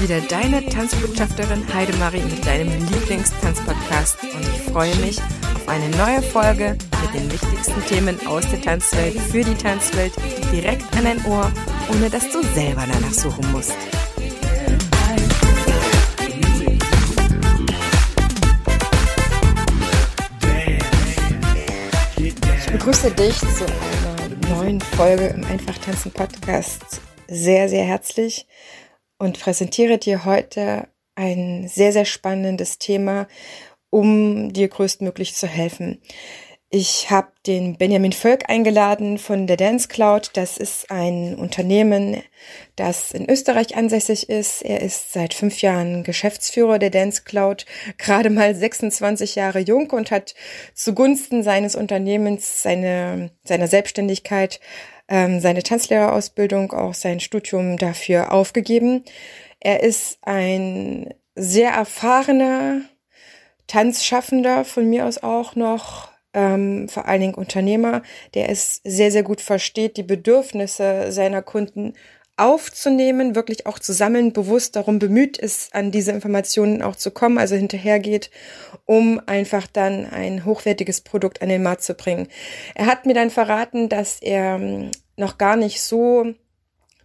wieder deine Tanzbotschafterin Heidemarie mit deinem Lieblingstanzpodcast. Und ich freue mich auf eine neue Folge mit den wichtigsten Themen aus der Tanzwelt für die Tanzwelt direkt an dein Ohr, ohne dass du selber danach suchen musst. Ich begrüße dich zu einer neuen Folge im Einfach Tanzen Podcast. Sehr, sehr herzlich und präsentiere dir heute ein sehr, sehr spannendes Thema, um dir größtmöglich zu helfen. Ich habe den Benjamin Völk eingeladen von der Dance Cloud. Das ist ein Unternehmen, das in Österreich ansässig ist. Er ist seit fünf Jahren Geschäftsführer der Dance Cloud, gerade mal 26 Jahre jung und hat zugunsten seines Unternehmens, seine, seiner Selbstständigkeit ähm, seine Tanzlehrerausbildung, auch sein Studium dafür aufgegeben. Er ist ein sehr erfahrener Tanzschaffender, von mir aus auch noch, ähm, vor allen Dingen Unternehmer, der es sehr, sehr gut versteht, die Bedürfnisse seiner Kunden aufzunehmen, wirklich auch zu sammeln, bewusst darum bemüht ist, an diese Informationen auch zu kommen, also hinterhergeht, um einfach dann ein hochwertiges Produkt an den Markt zu bringen. Er hat mir dann verraten, dass er ähm, noch gar nicht so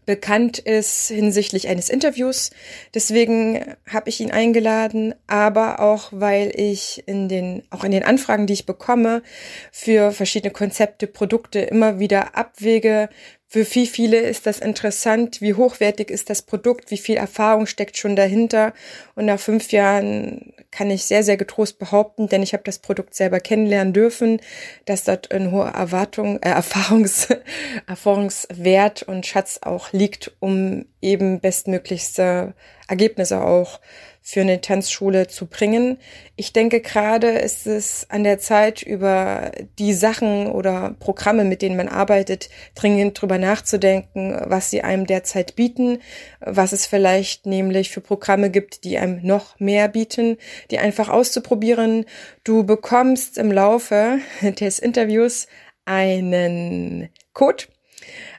bekannt ist hinsichtlich eines Interviews. Deswegen habe ich ihn eingeladen, aber auch weil ich in den auch in den Anfragen, die ich bekomme für verschiedene Konzepte, Produkte immer wieder abwäge, für wie viele ist das interessant? Wie hochwertig ist das Produkt? Wie viel Erfahrung steckt schon dahinter? Und nach fünf Jahren kann ich sehr, sehr getrost behaupten, denn ich habe das Produkt selber kennenlernen dürfen, dass dort ein hoher Erwartung, äh, Erfahrungs, Erfahrungswert und Schatz auch liegt, um eben bestmöglichste Ergebnisse auch für eine Tanzschule zu bringen. Ich denke gerade ist es an der Zeit, über die Sachen oder Programme, mit denen man arbeitet, dringend drüber nachzudenken, was sie einem derzeit bieten, was es vielleicht nämlich für Programme gibt, die einem noch mehr bieten, die einfach auszuprobieren. Du bekommst im Laufe des Interviews einen Code,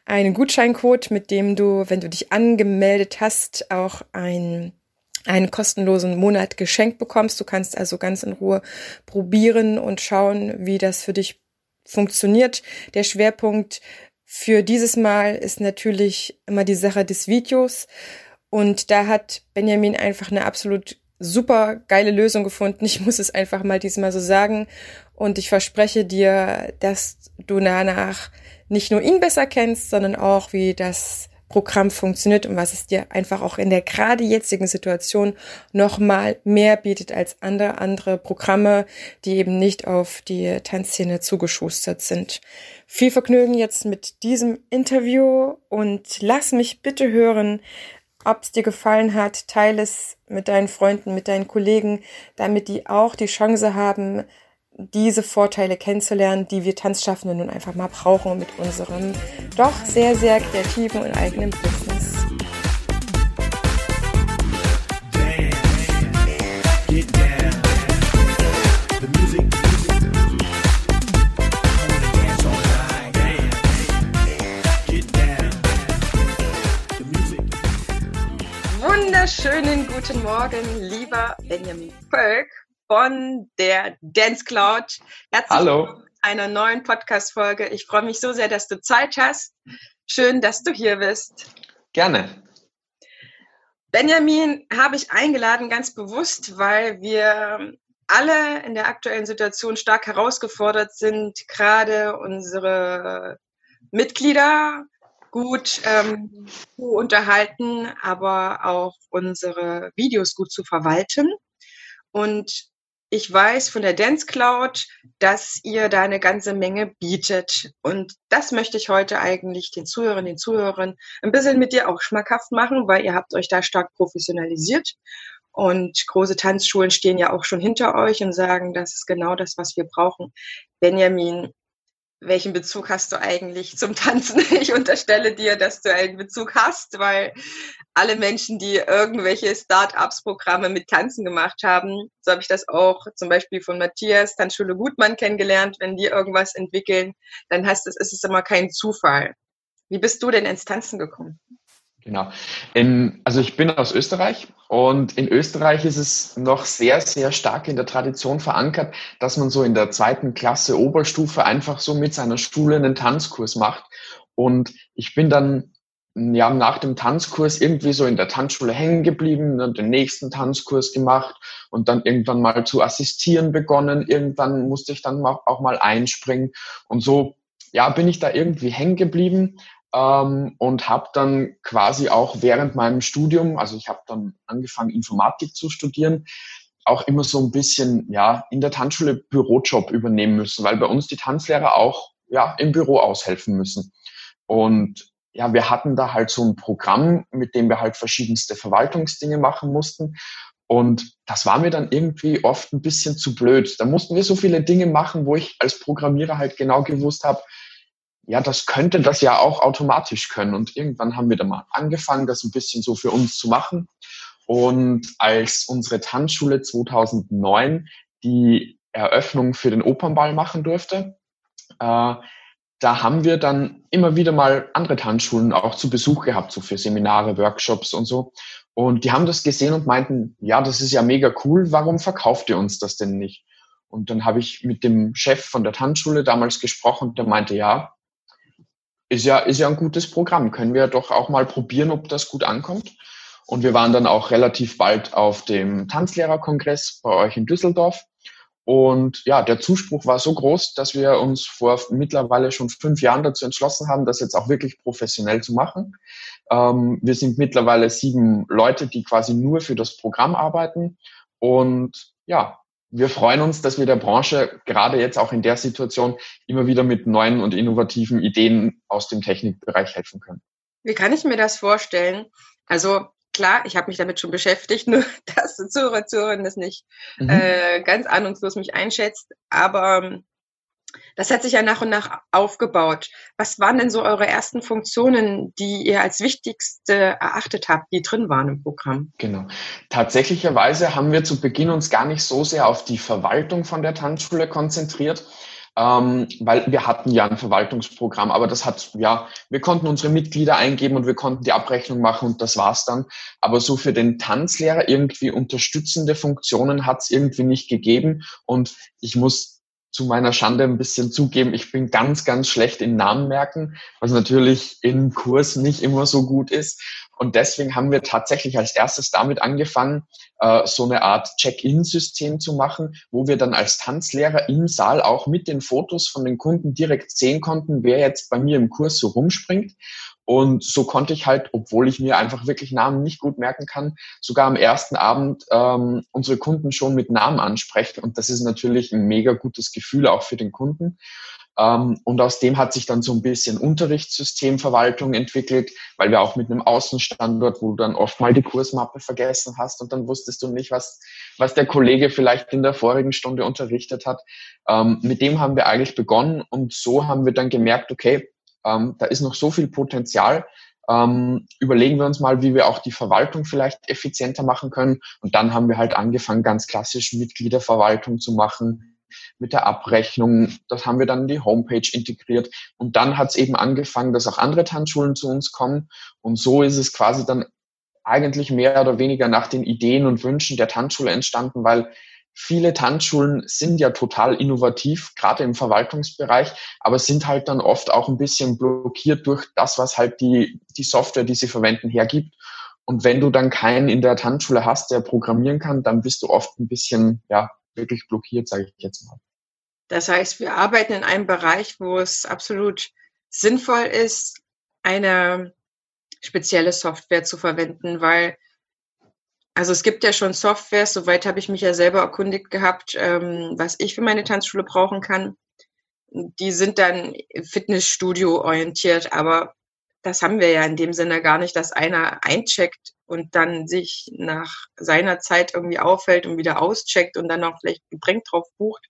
einen Gutscheincode, mit dem du, wenn du dich angemeldet hast, auch ein einen kostenlosen Monat geschenkt bekommst. Du kannst also ganz in Ruhe probieren und schauen, wie das für dich funktioniert. Der Schwerpunkt für dieses Mal ist natürlich immer die Sache des Videos. Und da hat Benjamin einfach eine absolut super geile Lösung gefunden. Ich muss es einfach mal diesmal so sagen. Und ich verspreche dir, dass du danach nicht nur ihn besser kennst, sondern auch, wie das Programm funktioniert und was es dir einfach auch in der gerade jetzigen Situation nochmal mehr bietet als andere andere Programme, die eben nicht auf die Tanzszene zugeschustert sind. Viel Vergnügen jetzt mit diesem Interview und lass mich bitte hören, ob es dir gefallen hat, teile es mit deinen Freunden, mit deinen Kollegen, damit die auch die Chance haben, diese Vorteile kennenzulernen, die wir Tanzschaffende nun einfach mal brauchen mit unserem doch sehr, sehr kreativen und eigenen Business. Wunderschönen guten Morgen, lieber Benjamin Völk von der Dance Cloud. Herzlich Hallo. willkommen einer neuen Podcast-Folge. Ich freue mich so sehr, dass du Zeit hast. Schön, dass du hier bist. Gerne. Benjamin habe ich eingeladen, ganz bewusst, weil wir alle in der aktuellen Situation stark herausgefordert sind, gerade unsere Mitglieder gut ähm, zu unterhalten, aber auch unsere Videos gut zu verwalten. Und ich weiß von der Dance Cloud, dass ihr da eine ganze Menge bietet. Und das möchte ich heute eigentlich den Zuhörern, den Zuhörern ein bisschen mit dir auch schmackhaft machen, weil ihr habt euch da stark professionalisiert. Und große Tanzschulen stehen ja auch schon hinter euch und sagen, das ist genau das, was wir brauchen. Benjamin, welchen Bezug hast du eigentlich zum Tanzen? Ich unterstelle dir, dass du einen Bezug hast, weil alle Menschen, die irgendwelche Start-ups-Programme mit Tanzen gemacht haben, so habe ich das auch zum Beispiel von Matthias Tanzschule Gutmann kennengelernt, wenn die irgendwas entwickeln, dann heißt es, ist es immer kein Zufall. Wie bist du denn ins Tanzen gekommen? Genau. In, also ich bin aus Österreich und in Österreich ist es noch sehr, sehr stark in der Tradition verankert, dass man so in der zweiten Klasse Oberstufe einfach so mit seiner Schule einen Tanzkurs macht. Und ich bin dann ja, nach dem Tanzkurs irgendwie so in der Tanzschule hängen geblieben, dann den nächsten Tanzkurs gemacht und dann irgendwann mal zu assistieren begonnen. Irgendwann musste ich dann auch mal einspringen und so, ja, bin ich da irgendwie hängen geblieben ähm, und habe dann quasi auch während meinem Studium, also ich habe dann angefangen Informatik zu studieren, auch immer so ein bisschen ja in der Tanzschule Bürojob übernehmen müssen, weil bei uns die Tanzlehrer auch ja im Büro aushelfen müssen. Und ja, wir hatten da halt so ein Programm, mit dem wir halt verschiedenste Verwaltungsdinge machen mussten. Und das war mir dann irgendwie oft ein bisschen zu blöd. Da mussten wir so viele Dinge machen, wo ich als Programmierer halt genau gewusst habe, ja, das könnte das ja auch automatisch können. Und irgendwann haben wir dann mal angefangen, das ein bisschen so für uns zu machen. Und als unsere Tanzschule 2009 die Eröffnung für den Opernball machen durfte, äh, da haben wir dann immer wieder mal andere Tanzschulen auch zu Besuch gehabt, so für Seminare, Workshops und so. Und die haben das gesehen und meinten, ja, das ist ja mega cool, warum verkauft ihr uns das denn nicht? Und dann habe ich mit dem Chef von der Tanzschule damals gesprochen, der meinte, ja, ist ja, ist ja ein gutes Programm. Können wir doch auch mal probieren, ob das gut ankommt. Und wir waren dann auch relativ bald auf dem Tanzlehrerkongress bei euch in Düsseldorf. Und ja, der Zuspruch war so groß, dass wir uns vor mittlerweile schon fünf Jahren dazu entschlossen haben, das jetzt auch wirklich professionell zu machen. Ähm, wir sind mittlerweile sieben Leute, die quasi nur für das Programm arbeiten. Und ja, wir freuen uns, dass wir der Branche gerade jetzt auch in der Situation immer wieder mit neuen und innovativen Ideen aus dem Technikbereich helfen können. Wie kann ich mir das vorstellen? Also klar, ich habe mich damit schon beschäftigt, nur dass Zuhörer, Zuhörerin das nicht mhm. äh, ganz ahnungslos mich einschätzt. Aber ähm, das hat sich ja nach und nach aufgebaut. Was waren denn so eure ersten Funktionen, die ihr als wichtigste erachtet habt, die drin waren im Programm? Genau. Tatsächlicherweise haben wir zu Beginn uns gar nicht so sehr auf die Verwaltung von der Tanzschule konzentriert, ähm, weil wir hatten ja ein Verwaltungsprogramm, aber das hat, ja, wir konnten unsere Mitglieder eingeben und wir konnten die Abrechnung machen und das war's dann. Aber so für den Tanzlehrer irgendwie unterstützende Funktionen hat es irgendwie nicht gegeben und ich muss zu meiner Schande ein bisschen zugeben, ich bin ganz, ganz schlecht in Namen merken, was natürlich im Kurs nicht immer so gut ist. Und deswegen haben wir tatsächlich als erstes damit angefangen, äh, so eine Art Check-in-System zu machen, wo wir dann als Tanzlehrer im Saal auch mit den Fotos von den Kunden direkt sehen konnten, wer jetzt bei mir im Kurs so rumspringt. Und so konnte ich halt, obwohl ich mir einfach wirklich Namen nicht gut merken kann, sogar am ersten Abend ähm, unsere Kunden schon mit Namen ansprechen. Und das ist natürlich ein mega gutes Gefühl auch für den Kunden. Ähm, und aus dem hat sich dann so ein bisschen Unterrichtssystemverwaltung entwickelt, weil wir auch mit einem Außenstandort, wo du dann oft mal die Kursmappe vergessen hast und dann wusstest du nicht, was, was der Kollege vielleicht in der vorigen Stunde unterrichtet hat. Ähm, mit dem haben wir eigentlich begonnen und so haben wir dann gemerkt, okay, ähm, da ist noch so viel Potenzial. Ähm, überlegen wir uns mal, wie wir auch die Verwaltung vielleicht effizienter machen können. Und dann haben wir halt angefangen, ganz klassisch Mitgliederverwaltung zu machen mit der Abrechnung. Das haben wir dann in die Homepage integriert. Und dann hat es eben angefangen, dass auch andere Tanzschulen zu uns kommen. Und so ist es quasi dann eigentlich mehr oder weniger nach den Ideen und Wünschen der Tanzschule entstanden, weil viele Tanzschulen sind ja total innovativ, gerade im Verwaltungsbereich, aber sind halt dann oft auch ein bisschen blockiert durch das, was halt die, die Software, die sie verwenden, hergibt. Und wenn du dann keinen in der Tanzschule hast, der programmieren kann, dann bist du oft ein bisschen, ja, wirklich blockiert, sage ich jetzt mal. Das heißt, wir arbeiten in einem Bereich, wo es absolut sinnvoll ist, eine spezielle Software zu verwenden, weil also es gibt ja schon Software, soweit habe ich mich ja selber erkundigt gehabt, ähm, was ich für meine Tanzschule brauchen kann. Die sind dann Fitnessstudio orientiert, aber das haben wir ja in dem Sinne gar nicht, dass einer eincheckt und dann sich nach seiner Zeit irgendwie auffällt und wieder auscheckt und dann auch vielleicht Getränk drauf bucht.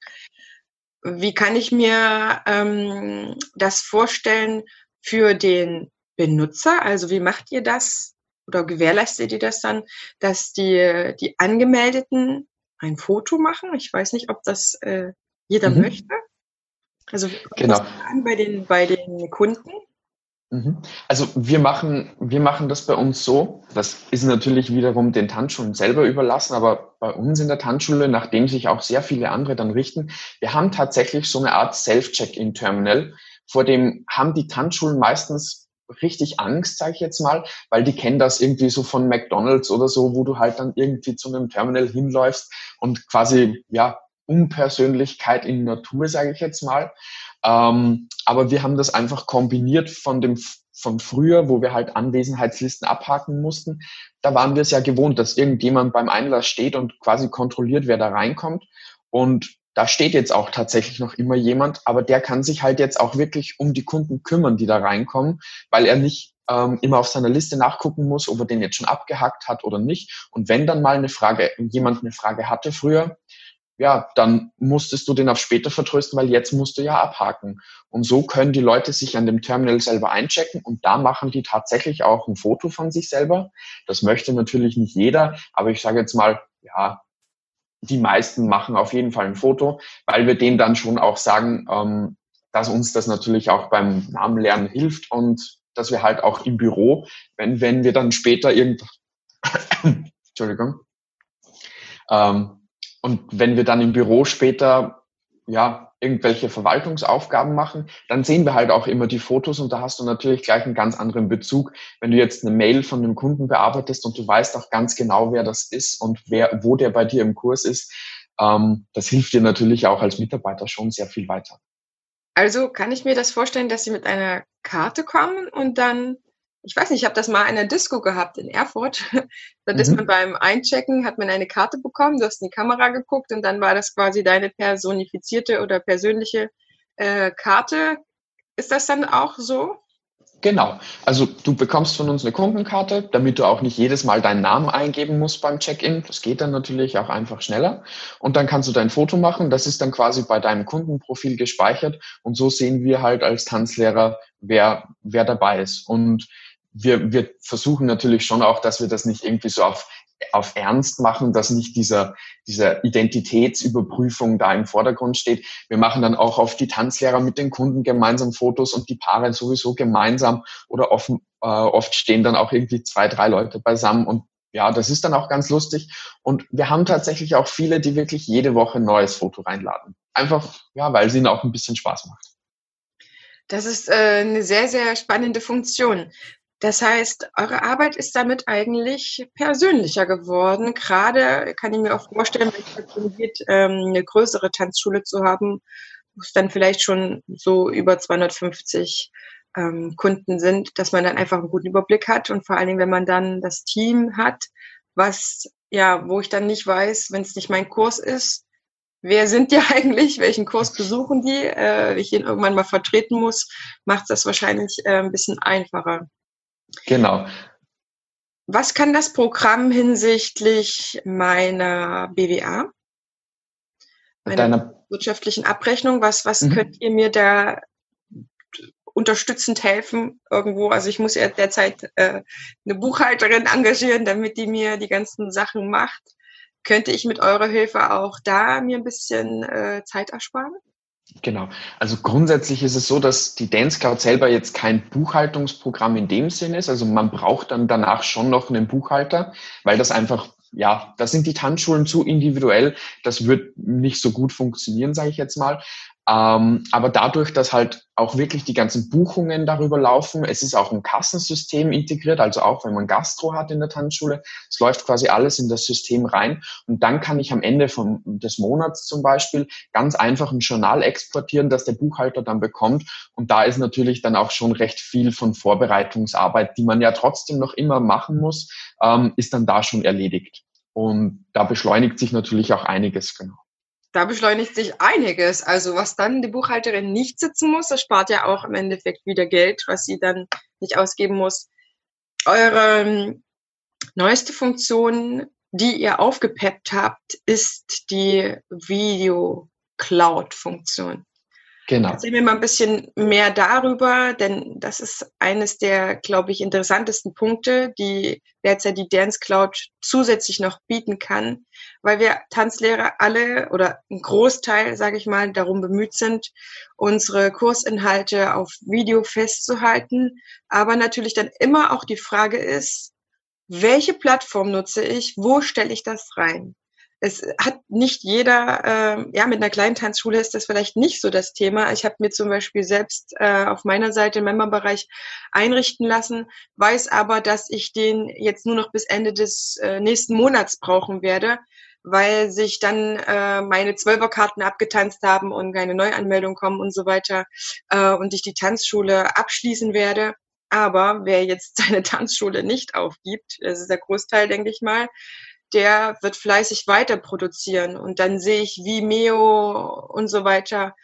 Wie kann ich mir ähm, das vorstellen für den Benutzer? Also wie macht ihr das oder gewährleistet ihr das dann, dass die, die Angemeldeten ein Foto machen? Ich weiß nicht, ob das äh, jeder mhm. möchte. Also genau. bei den, bei den Kunden? Mhm. Also wir machen, wir machen das bei uns so. Das ist natürlich wiederum den Tanzschulen selber überlassen, aber bei uns in der Tanzschule, nachdem sich auch sehr viele andere dann richten, wir haben tatsächlich so eine Art Self-Check-In-Terminal. Vor dem haben die Tanzschulen meistens richtig Angst, sage ich jetzt mal, weil die kennen das irgendwie so von McDonald's oder so, wo du halt dann irgendwie zu einem Terminal hinläufst und quasi ja Unpersönlichkeit in Natur, sage ich jetzt mal. Ähm, aber wir haben das einfach kombiniert von dem von früher, wo wir halt Anwesenheitslisten abhaken mussten. Da waren wir es ja gewohnt, dass irgendjemand beim Einlass steht und quasi kontrolliert, wer da reinkommt. Und da steht jetzt auch tatsächlich noch immer jemand, aber der kann sich halt jetzt auch wirklich um die Kunden kümmern, die da reinkommen, weil er nicht ähm, immer auf seiner Liste nachgucken muss, ob er den jetzt schon abgehackt hat oder nicht. Und wenn dann mal eine Frage, jemand eine Frage hatte früher, ja, dann musstest du den auf später vertrösten, weil jetzt musst du ja abhaken. Und so können die Leute sich an dem Terminal selber einchecken und da machen die tatsächlich auch ein Foto von sich selber. Das möchte natürlich nicht jeder, aber ich sage jetzt mal, ja, die meisten machen auf jeden Fall ein Foto, weil wir denen dann schon auch sagen, ähm, dass uns das natürlich auch beim Namenlernen hilft und dass wir halt auch im Büro, wenn, wenn wir dann später irgend, Entschuldigung, ähm, und wenn wir dann im Büro später, ja, irgendwelche Verwaltungsaufgaben machen, dann sehen wir halt auch immer die Fotos und da hast du natürlich gleich einen ganz anderen Bezug. Wenn du jetzt eine Mail von einem Kunden bearbeitest und du weißt auch ganz genau, wer das ist und wer, wo der bei dir im Kurs ist, ähm, das hilft dir natürlich auch als Mitarbeiter schon sehr viel weiter. Also kann ich mir das vorstellen, dass Sie mit einer Karte kommen und dann ich weiß nicht, ich habe das mal in einer Disco gehabt in Erfurt. dann mhm. ist man beim Einchecken, hat man eine Karte bekommen, du hast in die Kamera geguckt und dann war das quasi deine personifizierte oder persönliche äh, Karte. Ist das dann auch so? Genau. Also du bekommst von uns eine Kundenkarte, damit du auch nicht jedes Mal deinen Namen eingeben musst beim Check-in. Das geht dann natürlich auch einfach schneller. Und dann kannst du dein Foto machen. Das ist dann quasi bei deinem Kundenprofil gespeichert. Und so sehen wir halt als Tanzlehrer, wer, wer dabei ist. Und wir, wir versuchen natürlich schon auch, dass wir das nicht irgendwie so auf, auf Ernst machen, dass nicht dieser, dieser Identitätsüberprüfung da im Vordergrund steht. Wir machen dann auch oft die Tanzlehrer mit den Kunden gemeinsam Fotos und die Paare sowieso gemeinsam oder offen, äh, oft stehen dann auch irgendwie zwei, drei Leute beisammen und ja, das ist dann auch ganz lustig. Und wir haben tatsächlich auch viele, die wirklich jede Woche ein neues Foto reinladen. Einfach, ja, weil es ihnen auch ein bisschen Spaß macht. Das ist äh, eine sehr, sehr spannende Funktion. Das heißt, eure Arbeit ist damit eigentlich persönlicher geworden. Gerade kann ich mir auch vorstellen, wenn es darum geht, ähm, eine größere Tanzschule zu haben, wo es dann vielleicht schon so über 250 ähm, Kunden sind, dass man dann einfach einen guten Überblick hat und vor allen Dingen, wenn man dann das Team hat, was ja, wo ich dann nicht weiß, wenn es nicht mein Kurs ist, wer sind die eigentlich, welchen Kurs besuchen die, äh, ich ihn irgendwann mal vertreten muss, macht das wahrscheinlich äh, ein bisschen einfacher. Genau. Was kann das Programm hinsichtlich meiner BWA, meiner Deine... wirtschaftlichen Abrechnung, was, was mhm. könnt ihr mir da unterstützend helfen irgendwo? Also ich muss ja derzeit äh, eine Buchhalterin engagieren, damit die mir die ganzen Sachen macht. Könnte ich mit eurer Hilfe auch da mir ein bisschen äh, Zeit ersparen? Genau. Also grundsätzlich ist es so, dass die Dance Cloud selber jetzt kein Buchhaltungsprogramm in dem Sinn ist. Also man braucht dann danach schon noch einen Buchhalter, weil das einfach ja, da sind die Tanzschulen zu individuell. Das wird nicht so gut funktionieren, sage ich jetzt mal. Ähm, aber dadurch, dass halt auch wirklich die ganzen Buchungen darüber laufen, es ist auch ein Kassensystem integriert, also auch wenn man Gastro hat in der Tanzschule, es läuft quasi alles in das System rein und dann kann ich am Ende vom, des Monats zum Beispiel ganz einfach ein Journal exportieren, das der Buchhalter dann bekommt und da ist natürlich dann auch schon recht viel von Vorbereitungsarbeit, die man ja trotzdem noch immer machen muss, ähm, ist dann da schon erledigt. Und da beschleunigt sich natürlich auch einiges, genau. Da beschleunigt sich einiges. Also was dann die Buchhalterin nicht sitzen muss, das spart ja auch im Endeffekt wieder Geld, was sie dann nicht ausgeben muss. Eure ähm, neueste Funktion, die ihr aufgepeppt habt, ist die Video Cloud Funktion. Genau. Erzähl mir mal ein bisschen mehr darüber, denn das ist eines der, glaube ich, interessantesten Punkte, die derzeit die Dance Cloud zusätzlich noch bieten kann, weil wir Tanzlehrer alle oder ein Großteil, sage ich mal, darum bemüht sind, unsere Kursinhalte auf Video festzuhalten, aber natürlich dann immer auch die Frage ist, welche Plattform nutze ich, wo stelle ich das rein? Es hat nicht jeder, äh, ja, mit einer kleinen Tanzschule ist das vielleicht nicht so das Thema. Ich habe mir zum Beispiel selbst äh, auf meiner Seite im Memberbereich einrichten lassen, weiß aber, dass ich den jetzt nur noch bis Ende des äh, nächsten Monats brauchen werde, weil sich dann äh, meine Zwölferkarten abgetanzt haben und keine Neuanmeldung kommen und so weiter äh, und ich die Tanzschule abschließen werde. Aber wer jetzt seine Tanzschule nicht aufgibt, das ist der Großteil, denke ich mal, der wird fleißig weiter produzieren und dann sehe ich Vimeo und so weiter.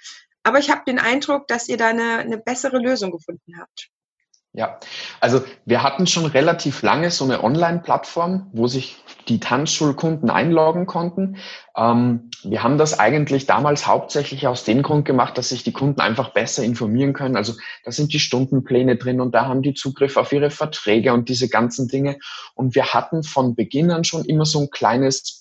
Aber ich habe den Eindruck, dass ihr da eine, eine bessere Lösung gefunden habt. Ja, also wir hatten schon relativ lange so eine Online-Plattform, wo sich die Tanzschulkunden einloggen konnten. Ähm, wir haben das eigentlich damals hauptsächlich aus dem Grund gemacht, dass sich die Kunden einfach besser informieren können. Also da sind die Stundenpläne drin und da haben die Zugriff auf ihre Verträge und diese ganzen Dinge. Und wir hatten von Beginn an schon immer so ein kleines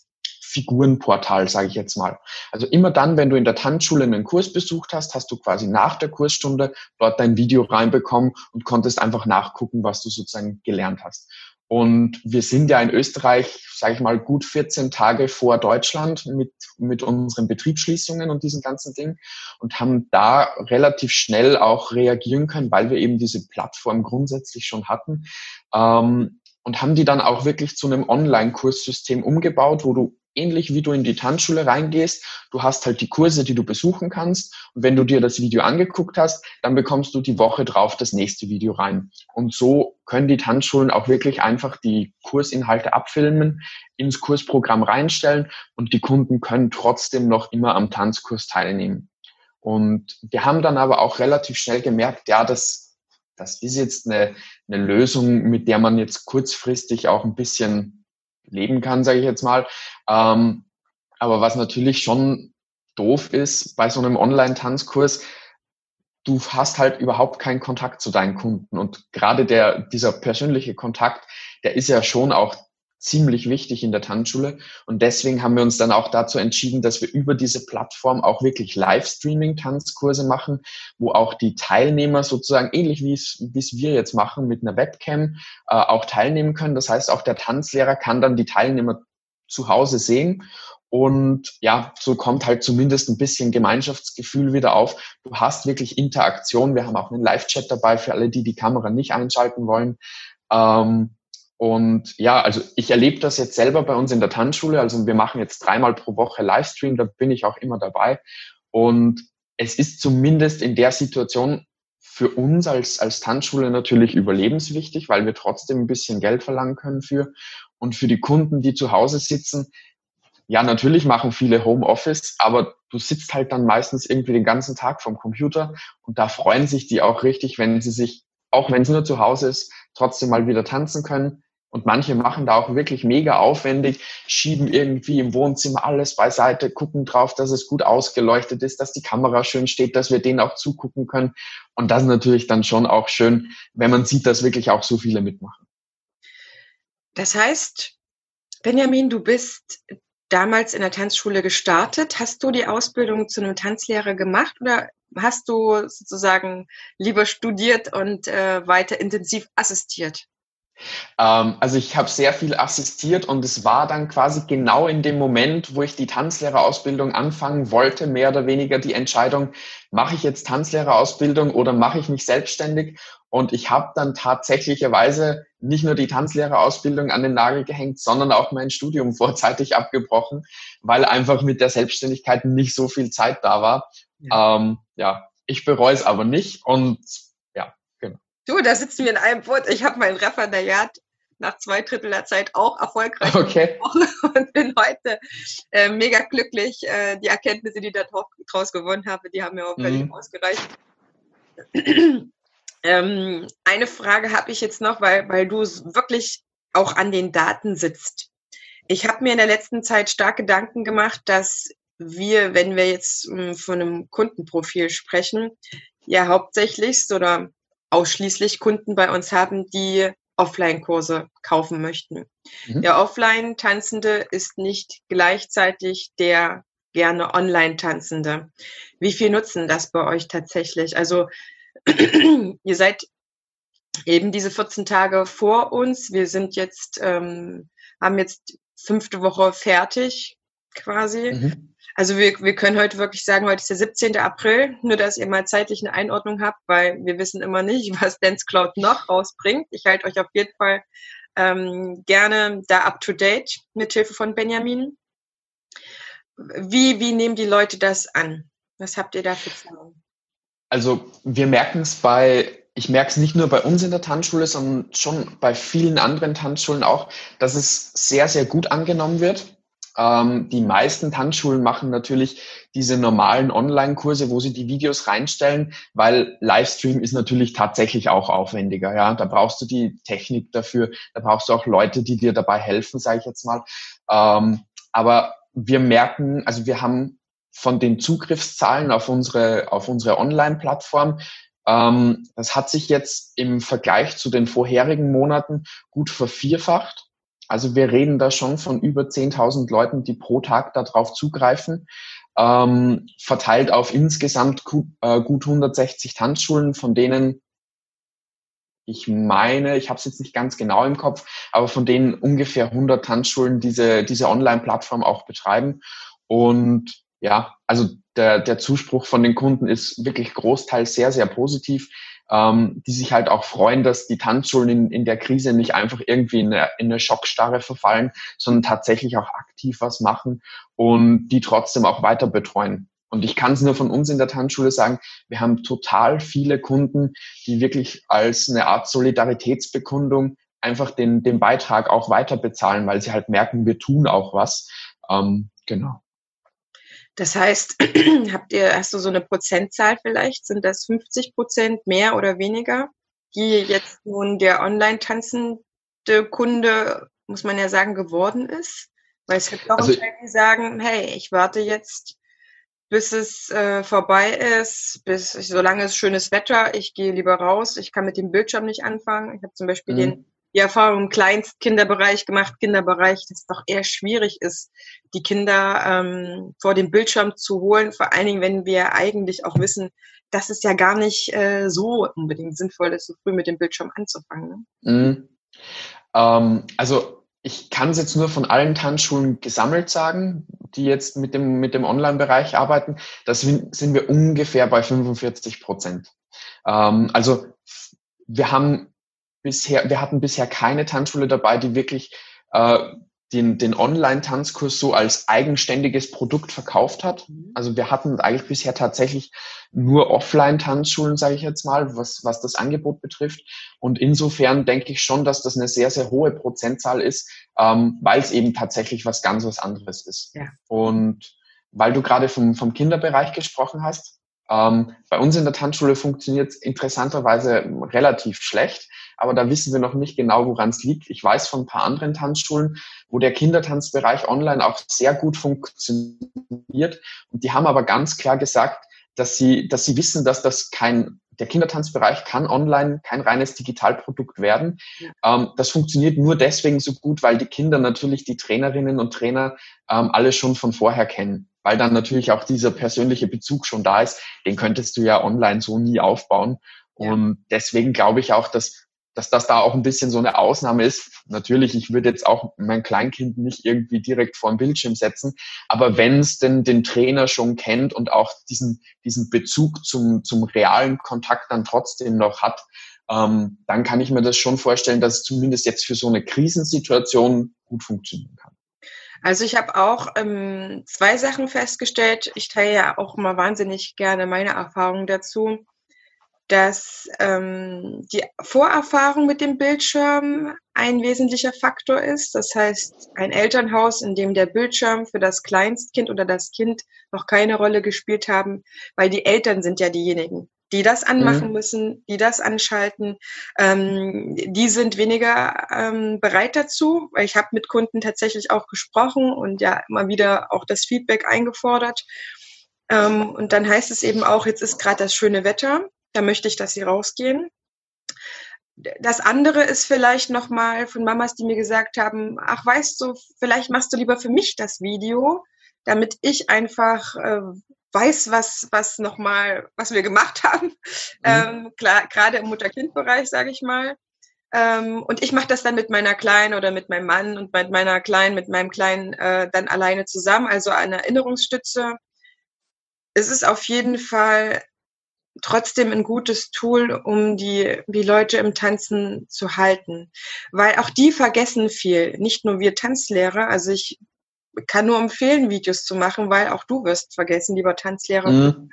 Figurenportal, sage ich jetzt mal. Also immer dann, wenn du in der Tanzschule einen Kurs besucht hast, hast du quasi nach der Kursstunde dort dein Video reinbekommen und konntest einfach nachgucken, was du sozusagen gelernt hast. Und wir sind ja in Österreich, sage ich mal, gut 14 Tage vor Deutschland mit, mit unseren Betriebsschließungen und diesen ganzen Dingen und haben da relativ schnell auch reagieren können, weil wir eben diese Plattform grundsätzlich schon hatten. Ähm, und haben die dann auch wirklich zu einem Online-Kurssystem umgebaut, wo du ähnlich wie du in die Tanzschule reingehst. Du hast halt die Kurse, die du besuchen kannst. Und wenn du dir das Video angeguckt hast, dann bekommst du die Woche drauf das nächste Video rein. Und so können die Tanzschulen auch wirklich einfach die Kursinhalte abfilmen, ins Kursprogramm reinstellen und die Kunden können trotzdem noch immer am Tanzkurs teilnehmen. Und wir haben dann aber auch relativ schnell gemerkt, ja, das, das ist jetzt eine, eine Lösung, mit der man jetzt kurzfristig auch ein bisschen leben kann, sage ich jetzt mal. Ähm, aber was natürlich schon doof ist bei so einem Online-Tanzkurs, du hast halt überhaupt keinen Kontakt zu deinen Kunden. Und gerade der, dieser persönliche Kontakt, der ist ja schon auch ziemlich wichtig in der Tanzschule. Und deswegen haben wir uns dann auch dazu entschieden, dass wir über diese Plattform auch wirklich Livestreaming-Tanzkurse machen, wo auch die Teilnehmer sozusagen ähnlich wie es, wir jetzt machen mit einer Webcam äh, auch teilnehmen können. Das heißt, auch der Tanzlehrer kann dann die Teilnehmer zu Hause sehen. Und ja, so kommt halt zumindest ein bisschen Gemeinschaftsgefühl wieder auf. Du hast wirklich Interaktion. Wir haben auch einen Live-Chat dabei für alle, die die Kamera nicht einschalten wollen. Ähm, und ja, also ich erlebe das jetzt selber bei uns in der Tanzschule. Also wir machen jetzt dreimal pro Woche Livestream, da bin ich auch immer dabei. Und es ist zumindest in der Situation für uns als, als Tanzschule natürlich überlebenswichtig, weil wir trotzdem ein bisschen Geld verlangen können für. Und für die Kunden, die zu Hause sitzen, ja, natürlich machen viele Homeoffice, aber du sitzt halt dann meistens irgendwie den ganzen Tag vom Computer und da freuen sich die auch richtig, wenn sie sich, auch wenn es nur zu Hause ist, trotzdem mal wieder tanzen können und manche machen da auch wirklich mega aufwendig, schieben irgendwie im Wohnzimmer alles beiseite, gucken drauf, dass es gut ausgeleuchtet ist, dass die Kamera schön steht, dass wir denen auch zugucken können. Und das ist natürlich dann schon auch schön, wenn man sieht, dass wirklich auch so viele mitmachen. Das heißt, Benjamin, du bist damals in der Tanzschule gestartet. Hast du die Ausbildung zu einem Tanzlehrer gemacht oder hast du sozusagen lieber studiert und äh, weiter intensiv assistiert? Ähm, also ich habe sehr viel assistiert und es war dann quasi genau in dem Moment, wo ich die Tanzlehrerausbildung anfangen wollte, mehr oder weniger die Entscheidung, mache ich jetzt Tanzlehrerausbildung oder mache ich mich selbstständig? Und ich habe dann tatsächlicherweise nicht nur die Tanzlehrerausbildung an den Nagel gehängt, sondern auch mein Studium vorzeitig abgebrochen, weil einfach mit der Selbstständigkeit nicht so viel Zeit da war. Ja, ähm, ja ich bereue es aber nicht und Du, da sitzen wir in einem Boot. Ich habe mein Referendariat nach zwei Drittel der Zeit auch erfolgreich okay. und bin heute äh, mega glücklich. Äh, die Erkenntnisse, die ich daraus gewonnen habe, die haben mir auch völlig mhm. ausgereicht. ähm, eine Frage habe ich jetzt noch, weil, weil du wirklich auch an den Daten sitzt. Ich habe mir in der letzten Zeit stark Gedanken gemacht, dass wir, wenn wir jetzt um, von einem Kundenprofil sprechen, ja hauptsächlich oder ausschließlich Kunden bei uns haben, die Offline-Kurse kaufen möchten. Mhm. Der Offline-Tanzende ist nicht gleichzeitig der gerne Online-Tanzende. Wie viel nutzen das bei euch tatsächlich? Also ihr seid eben diese 14 Tage vor uns. Wir sind jetzt, ähm, haben jetzt fünfte Woche fertig quasi. Mhm. Also wir, wir können heute wirklich sagen, heute ist der 17. April, nur dass ihr mal zeitlich eine Einordnung habt, weil wir wissen immer nicht, was Dance Cloud noch rausbringt. Ich halte euch auf jeden Fall ähm, gerne da up to date mit Hilfe von Benjamin. Wie, wie nehmen die Leute das an? Was habt ihr da für Zahlen? Also wir merken es bei, ich merke es nicht nur bei uns in der Tanzschule, sondern schon bei vielen anderen Tanzschulen auch, dass es sehr, sehr gut angenommen wird. Ähm, die meisten Tanzschulen machen natürlich diese normalen Online-Kurse, wo sie die Videos reinstellen, weil Livestream ist natürlich tatsächlich auch aufwendiger. Ja, da brauchst du die Technik dafür, da brauchst du auch Leute, die dir dabei helfen, sage ich jetzt mal. Ähm, aber wir merken, also wir haben von den Zugriffszahlen auf unsere auf unsere Online-Plattform ähm, das hat sich jetzt im Vergleich zu den vorherigen Monaten gut vervierfacht. Also wir reden da schon von über 10.000 Leuten, die pro Tag darauf zugreifen, ähm, verteilt auf insgesamt gut, äh, gut 160 Tanzschulen, von denen ich meine, ich habe es jetzt nicht ganz genau im Kopf, aber von denen ungefähr 100 Tanzschulen diese, diese Online-Plattform auch betreiben. Und ja, also der, der Zuspruch von den Kunden ist wirklich großteils sehr, sehr positiv ähm, die sich halt auch freuen, dass die Tanzschulen in, in der Krise nicht einfach irgendwie in eine, in eine Schockstarre verfallen, sondern tatsächlich auch aktiv was machen und die trotzdem auch weiter betreuen. Und ich kann es nur von uns in der Tanzschule sagen, wir haben total viele Kunden, die wirklich als eine Art Solidaritätsbekundung einfach den, den Beitrag auch weiter bezahlen, weil sie halt merken, wir tun auch was. Ähm, genau. Das heißt, habt ihr, hast du so eine Prozentzahl vielleicht? Sind das 50 Prozent mehr oder weniger, die jetzt nun der online tanzende Kunde, muss man ja sagen, geworden ist? Weil es gibt auch also, die sagen, hey, ich warte jetzt, bis es äh, vorbei ist, bis solange es schönes Wetter, ich gehe lieber raus, ich kann mit dem Bildschirm nicht anfangen. Ich habe zum Beispiel mhm. den die Erfahrung im Kleinstkinderbereich gemacht, Kinderbereich, dass es doch eher schwierig ist, die Kinder ähm, vor dem Bildschirm zu holen, vor allen Dingen, wenn wir eigentlich auch wissen, dass es ja gar nicht äh, so unbedingt sinnvoll ist, so früh mit dem Bildschirm anzufangen. Ne? Mhm. Ähm, also ich kann es jetzt nur von allen Tanzschulen gesammelt sagen, die jetzt mit dem, mit dem Online-Bereich arbeiten. Das sind wir ungefähr bei 45 Prozent. Ähm, also wir haben bisher, wir hatten bisher keine Tanzschule dabei, die wirklich äh, den, den Online-Tanzkurs so als eigenständiges Produkt verkauft hat. Mhm. Also wir hatten eigentlich bisher tatsächlich nur Offline-Tanzschulen, sage ich jetzt mal, was, was das Angebot betrifft. Und insofern denke ich schon, dass das eine sehr, sehr hohe Prozentzahl ist, ähm, weil es eben tatsächlich was ganz was anderes ist. Ja. Und weil du gerade vom, vom Kinderbereich gesprochen hast, ähm, bei uns in der Tanzschule funktioniert es interessanterweise relativ schlecht, aber da wissen wir noch nicht genau, woran es liegt. Ich weiß von ein paar anderen Tanzschulen, wo der Kindertanzbereich online auch sehr gut funktioniert. Und die haben aber ganz klar gesagt, dass sie, dass sie wissen, dass das kein der Kindertanzbereich kann online kein reines Digitalprodukt werden. Ähm, das funktioniert nur deswegen so gut, weil die Kinder natürlich die Trainerinnen und Trainer ähm, alle schon von vorher kennen weil dann natürlich auch dieser persönliche Bezug schon da ist, den könntest du ja online so nie aufbauen. Ja. Und deswegen glaube ich auch, dass, dass das da auch ein bisschen so eine Ausnahme ist. Natürlich, ich würde jetzt auch mein Kleinkind nicht irgendwie direkt vor den Bildschirm setzen, aber wenn es denn den Trainer schon kennt und auch diesen, diesen Bezug zum, zum realen Kontakt dann trotzdem noch hat, ähm, dann kann ich mir das schon vorstellen, dass es zumindest jetzt für so eine Krisensituation gut funktionieren kann. Also ich habe auch ähm, zwei Sachen festgestellt. Ich teile ja auch immer wahnsinnig gerne meine Erfahrungen dazu, dass ähm, die Vorerfahrung mit dem Bildschirm ein wesentlicher Faktor ist. Das heißt, ein Elternhaus, in dem der Bildschirm für das Kleinstkind oder das Kind noch keine Rolle gespielt haben, weil die Eltern sind ja diejenigen, die das anmachen mhm. müssen, die das anschalten. Ähm, die sind weniger ähm, bereit dazu, weil ich habe mit Kunden tatsächlich auch gesprochen und ja immer wieder auch das Feedback eingefordert. Ähm, und dann heißt es eben auch, jetzt ist gerade das schöne Wetter, da möchte ich, dass sie rausgehen. Das andere ist vielleicht nochmal von Mamas, die mir gesagt haben, ach weißt du, vielleicht machst du lieber für mich das Video, damit ich einfach äh, weiß, was, was nochmal, was wir gemacht haben. Mhm. Ähm, klar, gerade im Mutter-Kind-Bereich, sage ich mal. Ähm, und ich mache das dann mit meiner Kleinen oder mit meinem Mann und mit meiner Kleinen, mit meinem Kleinen äh, dann alleine zusammen, also eine Erinnerungsstütze. Es ist auf jeden Fall trotzdem ein gutes Tool, um die, die Leute im Tanzen zu halten. Weil auch die vergessen viel. Nicht nur wir Tanzlehrer. Also ich kann nur empfehlen, Videos zu machen, weil auch du wirst vergessen, lieber Tanzlehrer. Mhm.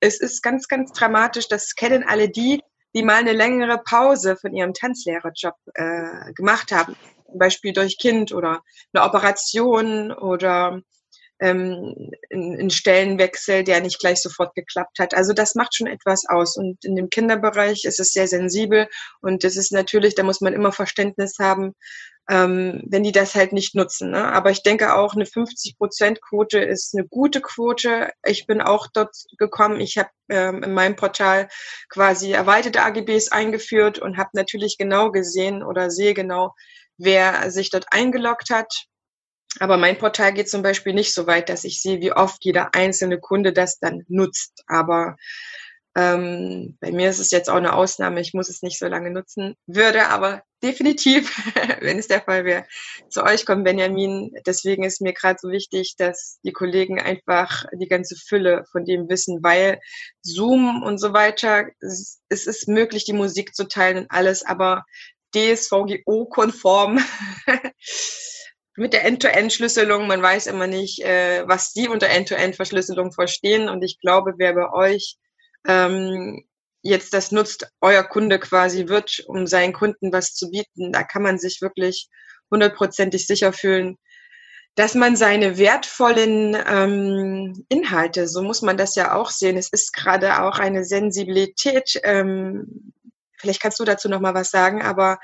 Es ist ganz, ganz dramatisch. Das kennen alle die, die mal eine längere Pause von ihrem Tanzlehrerjob äh, gemacht haben. Zum Beispiel durch Kind oder eine Operation oder ähm, ein Stellenwechsel, der nicht gleich sofort geklappt hat. Also das macht schon etwas aus. Und in dem Kinderbereich ist es sehr sensibel und das ist natürlich, da muss man immer Verständnis haben, ähm, wenn die das halt nicht nutzen. Ne? Aber ich denke auch, eine 50-Prozent-Quote ist eine gute Quote. Ich bin auch dort gekommen. Ich habe ähm, in meinem Portal quasi erweiterte AGBs eingeführt und habe natürlich genau gesehen oder sehe genau, wer sich dort eingeloggt hat. Aber mein Portal geht zum Beispiel nicht so weit, dass ich sehe, wie oft jeder einzelne Kunde das dann nutzt. Aber ähm, bei mir ist es jetzt auch eine Ausnahme. Ich muss es nicht so lange nutzen, würde aber definitiv, wenn es der Fall wäre, zu euch kommen, Benjamin. Deswegen ist mir gerade so wichtig, dass die Kollegen einfach die ganze Fülle von dem wissen, weil Zoom und so weiter, es ist möglich, die Musik zu teilen und alles, aber DSVGO-konform. mit der End-to-End-Schlüsselung, man weiß immer nicht, äh, was die unter End-to-End-Verschlüsselung verstehen. Und ich glaube, wer bei euch ähm, jetzt das nutzt, euer Kunde quasi wird, um seinen Kunden was zu bieten, da kann man sich wirklich hundertprozentig sicher fühlen, dass man seine wertvollen ähm, Inhalte, so muss man das ja auch sehen, es ist gerade auch eine Sensibilität, ähm, vielleicht kannst du dazu noch mal was sagen, aber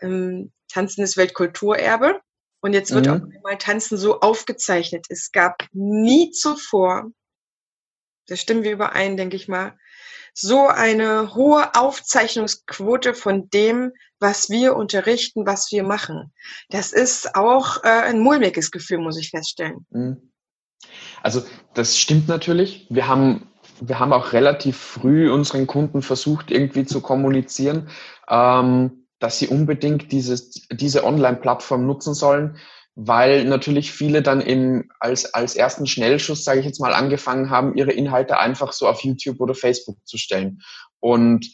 ähm, Tanzen ist Weltkulturerbe und jetzt wird mhm. auch einmal Tanzen so aufgezeichnet. Es gab nie zuvor da stimmen wir überein, denke ich mal, so eine hohe Aufzeichnungsquote von dem, was wir unterrichten, was wir machen. Das ist auch äh, ein mulmiges Gefühl, muss ich feststellen. Mhm. Also das stimmt natürlich. Wir haben, wir haben auch relativ früh unseren Kunden versucht, irgendwie zu kommunizieren, ähm, dass sie unbedingt dieses, diese Online-Plattform nutzen sollen weil natürlich viele dann im, als, als ersten Schnellschuss, sage ich jetzt mal, angefangen haben, ihre Inhalte einfach so auf YouTube oder Facebook zu stellen. Und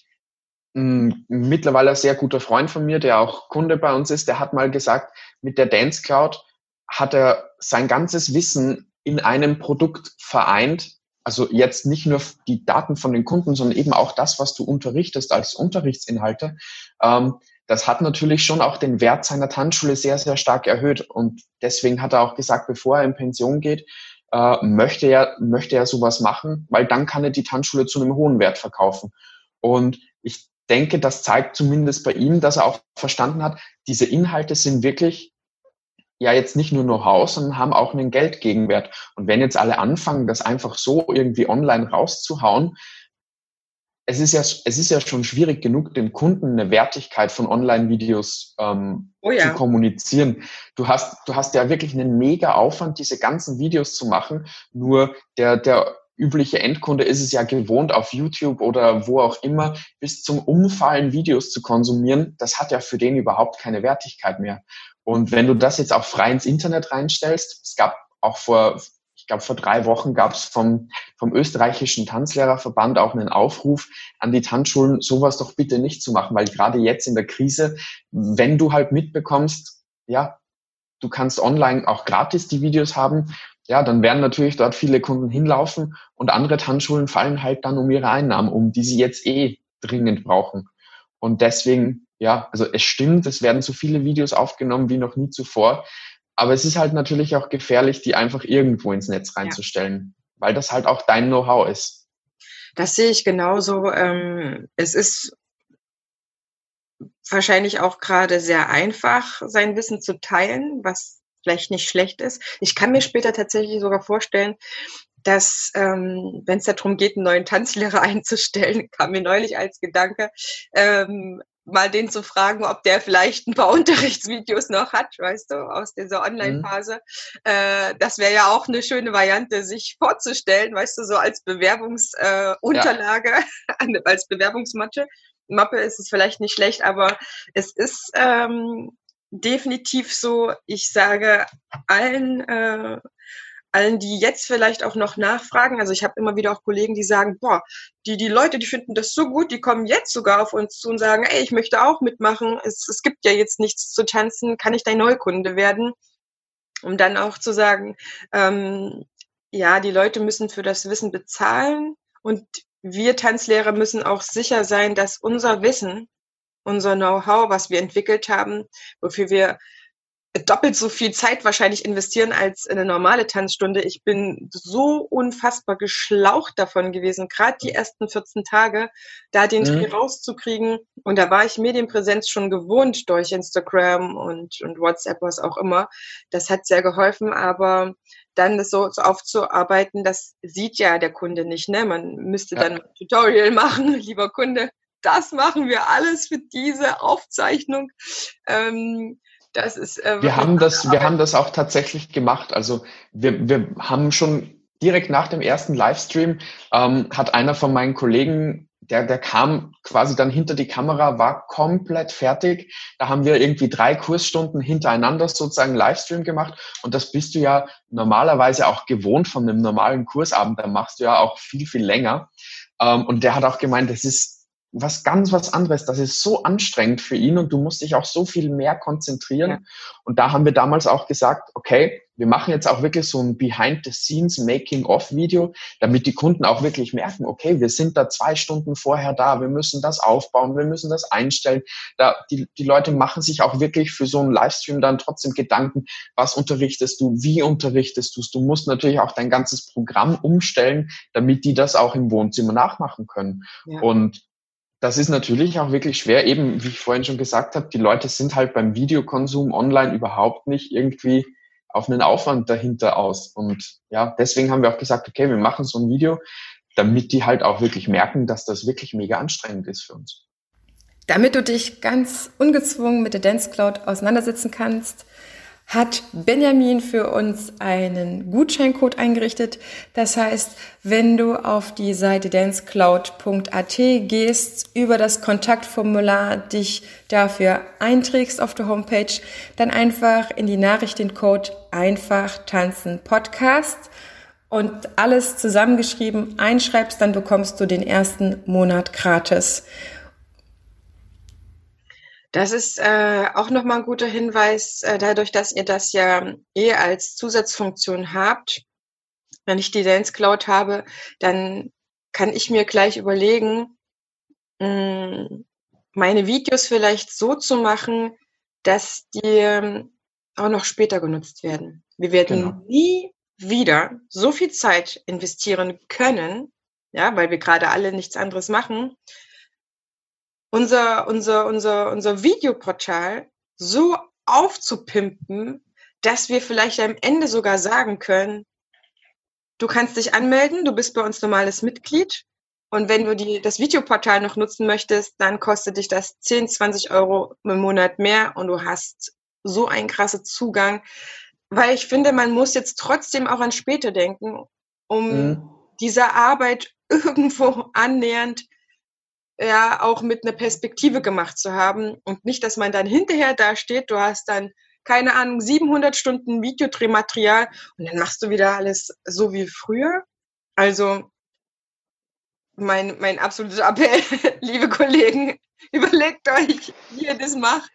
ein mittlerweile ein sehr guter Freund von mir, der auch Kunde bei uns ist, der hat mal gesagt, mit der Dance Cloud hat er sein ganzes Wissen in einem Produkt vereint. Also jetzt nicht nur die Daten von den Kunden, sondern eben auch das, was du unterrichtest als Unterrichtsinhalte. Ähm, das hat natürlich schon auch den Wert seiner Tanzschule sehr, sehr stark erhöht. Und deswegen hat er auch gesagt, bevor er in Pension geht, äh, möchte, er, möchte er sowas machen, weil dann kann er die Tanzschule zu einem hohen Wert verkaufen. Und ich denke, das zeigt zumindest bei ihm, dass er auch verstanden hat, diese Inhalte sind wirklich ja jetzt nicht nur Know-how, sondern haben auch einen Geldgegenwert. Und wenn jetzt alle anfangen, das einfach so irgendwie online rauszuhauen, es ist ja, es ist ja schon schwierig genug, den Kunden eine Wertigkeit von Online-Videos ähm, oh ja. zu kommunizieren. Du hast, du hast ja wirklich einen mega Aufwand, diese ganzen Videos zu machen. Nur der, der übliche Endkunde ist es ja gewohnt, auf YouTube oder wo auch immer bis zum Umfallen Videos zu konsumieren. Das hat ja für den überhaupt keine Wertigkeit mehr. Und wenn du das jetzt auch frei ins Internet reinstellst, es gab auch vor ich glaube, vor drei Wochen gab es vom, vom österreichischen Tanzlehrerverband auch einen Aufruf an die Tanzschulen, sowas doch bitte nicht zu machen, weil gerade jetzt in der Krise, wenn du halt mitbekommst, ja, du kannst online auch gratis die Videos haben, ja, dann werden natürlich dort viele Kunden hinlaufen und andere Tanzschulen fallen halt dann um ihre Einnahmen um, die sie jetzt eh dringend brauchen. Und deswegen, ja, also es stimmt, es werden so viele Videos aufgenommen wie noch nie zuvor. Aber es ist halt natürlich auch gefährlich, die einfach irgendwo ins Netz reinzustellen, ja. weil das halt auch dein Know-how ist. Das sehe ich genauso. Ähm, es ist wahrscheinlich auch gerade sehr einfach, sein Wissen zu teilen, was vielleicht nicht schlecht ist. Ich kann mir später tatsächlich sogar vorstellen, dass, ähm, wenn es darum geht, einen neuen Tanzlehrer einzustellen, kam mir neulich als Gedanke, ähm, mal den zu fragen, ob der vielleicht ein paar Unterrichtsvideos noch hat, weißt du, aus dieser Online-Phase. Mhm. Äh, das wäre ja auch eine schöne Variante, sich vorzustellen, weißt du, so als Bewerbungsunterlage, äh, ja. als Bewerbungsmappe. Mappe ist es vielleicht nicht schlecht, aber es ist ähm, definitiv so, ich sage allen äh, allen, die jetzt vielleicht auch noch nachfragen. Also ich habe immer wieder auch Kollegen, die sagen, boah, die, die Leute, die finden das so gut, die kommen jetzt sogar auf uns zu und sagen, ey, ich möchte auch mitmachen. Es, es gibt ja jetzt nichts zu tanzen, kann ich dein Neukunde werden? Um dann auch zu sagen, ähm, ja, die Leute müssen für das Wissen bezahlen und wir Tanzlehrer müssen auch sicher sein, dass unser Wissen, unser Know-how, was wir entwickelt haben, wofür wir doppelt so viel Zeit wahrscheinlich investieren als eine normale Tanzstunde. Ich bin so unfassbar geschlaucht davon gewesen, gerade die ersten 14 Tage, da den Dreh mhm. rauszukriegen. Und da war ich Medienpräsenz schon gewohnt durch Instagram und, und WhatsApp, was auch immer. Das hat sehr geholfen, aber dann das so, so aufzuarbeiten, das sieht ja der Kunde nicht. Ne? Man müsste ja. dann ein Tutorial machen, lieber Kunde. Das machen wir alles für diese Aufzeichnung. Ähm, das ist, äh, wir haben das, wir haben das auch tatsächlich gemacht. Also wir, wir haben schon direkt nach dem ersten Livestream ähm, hat einer von meinen Kollegen der, der kam quasi dann hinter die Kamera, war komplett fertig. Da haben wir irgendwie drei Kursstunden hintereinander sozusagen Livestream gemacht. Und das bist du ja normalerweise auch gewohnt von einem normalen Kursabend. Da machst du ja auch viel, viel länger. Ähm, und der hat auch gemeint, das ist was ganz was anderes. Das ist so anstrengend für ihn und du musst dich auch so viel mehr konzentrieren. Ja. Und da haben wir damals auch gesagt, okay, wir machen jetzt auch wirklich so ein Behind-the-Scenes Making-of-Video, damit die Kunden auch wirklich merken, okay, wir sind da zwei Stunden vorher da, wir müssen das aufbauen, wir müssen das einstellen. Da, die, die Leute machen sich auch wirklich für so einen Livestream dann trotzdem Gedanken, was unterrichtest du, wie unterrichtest du es. Du musst natürlich auch dein ganzes Programm umstellen, damit die das auch im Wohnzimmer nachmachen können. Ja. Und das ist natürlich auch wirklich schwer, eben wie ich vorhin schon gesagt habe, die Leute sind halt beim Videokonsum online überhaupt nicht irgendwie auf einen Aufwand dahinter aus. Und ja, deswegen haben wir auch gesagt, okay, wir machen so ein Video, damit die halt auch wirklich merken, dass das wirklich mega anstrengend ist für uns. Damit du dich ganz ungezwungen mit der Dance Cloud auseinandersetzen kannst, hat Benjamin für uns einen Gutscheincode eingerichtet. Das heißt, wenn du auf die Seite dancecloud.at gehst, über das Kontaktformular dich dafür einträgst auf der Homepage, dann einfach in die Nachricht den Code einfach tanzen Podcast und alles zusammengeschrieben einschreibst, dann bekommst du den ersten Monat gratis. Das ist äh, auch nochmal ein guter Hinweis, äh, dadurch, dass ihr das ja eh als Zusatzfunktion habt. Wenn ich die Dance Cloud habe, dann kann ich mir gleich überlegen, mh, hm, meine Videos vielleicht so zu machen, dass die ähm, auch noch später genutzt werden. Wir werden genau. nie wieder so viel Zeit investieren können, ja, weil wir gerade alle nichts anderes machen, unser, unser, unser, unser Videoportal so aufzupimpen, dass wir vielleicht am Ende sogar sagen können, du kannst dich anmelden, du bist bei uns normales Mitglied. Und wenn du die, das Videoportal noch nutzen möchtest, dann kostet dich das 10, 20 Euro im Monat mehr und du hast so einen krassen Zugang. Weil ich finde, man muss jetzt trotzdem auch an später denken, um mhm. dieser Arbeit irgendwo annähernd ja auch mit einer Perspektive gemacht zu haben und nicht, dass man dann hinterher da steht, du hast dann keine Ahnung 700 Stunden Videodrehmaterial und dann machst du wieder alles so wie früher. Also mein mein absoluter Appell, liebe Kollegen, überlegt euch, wie ihr das macht.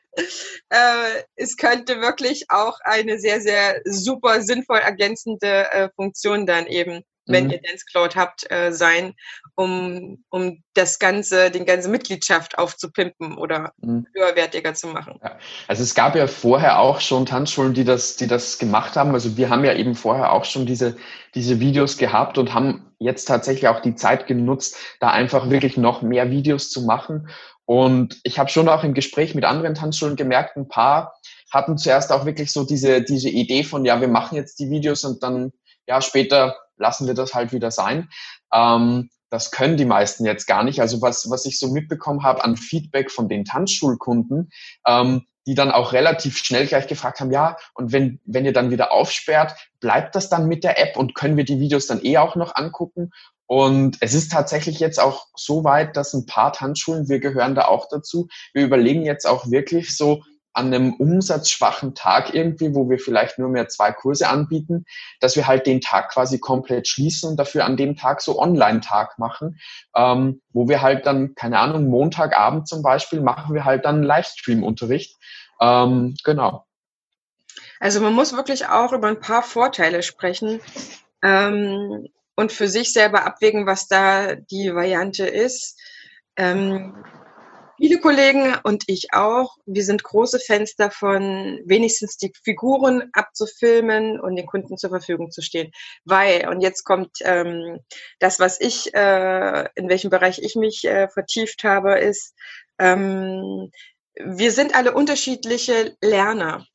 Äh, es könnte wirklich auch eine sehr, sehr super sinnvoll ergänzende äh, Funktion dann eben wenn mhm. ihr Dance Cloud habt, äh, sein, um, um das Ganze, den ganze Mitgliedschaft aufzupimpen oder mhm. höherwertiger zu machen. Ja. Also es gab ja vorher auch schon Tanzschulen, die das, die das gemacht haben. Also wir haben ja eben vorher auch schon diese, diese Videos gehabt und haben jetzt tatsächlich auch die Zeit genutzt, da einfach wirklich noch mehr Videos zu machen. Und ich habe schon auch im Gespräch mit anderen Tanzschulen gemerkt, ein paar hatten zuerst auch wirklich so diese, diese Idee von, ja, wir machen jetzt die Videos und dann, ja, später lassen wir das halt wieder sein. Ähm, das können die meisten jetzt gar nicht. Also was, was ich so mitbekommen habe an Feedback von den Tanzschulkunden, ähm, die dann auch relativ schnell gleich gefragt haben, ja, und wenn, wenn ihr dann wieder aufsperrt, bleibt das dann mit der App und können wir die Videos dann eh auch noch angucken? Und es ist tatsächlich jetzt auch so weit, dass ein paar Tanzschulen, wir gehören da auch dazu, wir überlegen jetzt auch wirklich so, an einem umsatzschwachen Tag irgendwie, wo wir vielleicht nur mehr zwei Kurse anbieten, dass wir halt den Tag quasi komplett schließen und dafür an dem Tag so Online-Tag machen, ähm, wo wir halt dann, keine Ahnung, Montagabend zum Beispiel machen wir halt dann Livestream-Unterricht. Ähm, genau. Also man muss wirklich auch über ein paar Vorteile sprechen ähm, und für sich selber abwägen, was da die Variante ist. Ähm, Viele Kollegen und ich auch, wir sind große Fans davon, wenigstens die Figuren abzufilmen und den Kunden zur Verfügung zu stehen. Weil, und jetzt kommt ähm, das, was ich, äh, in welchem Bereich ich mich äh, vertieft habe, ist, ähm, wir sind alle unterschiedliche Lerner.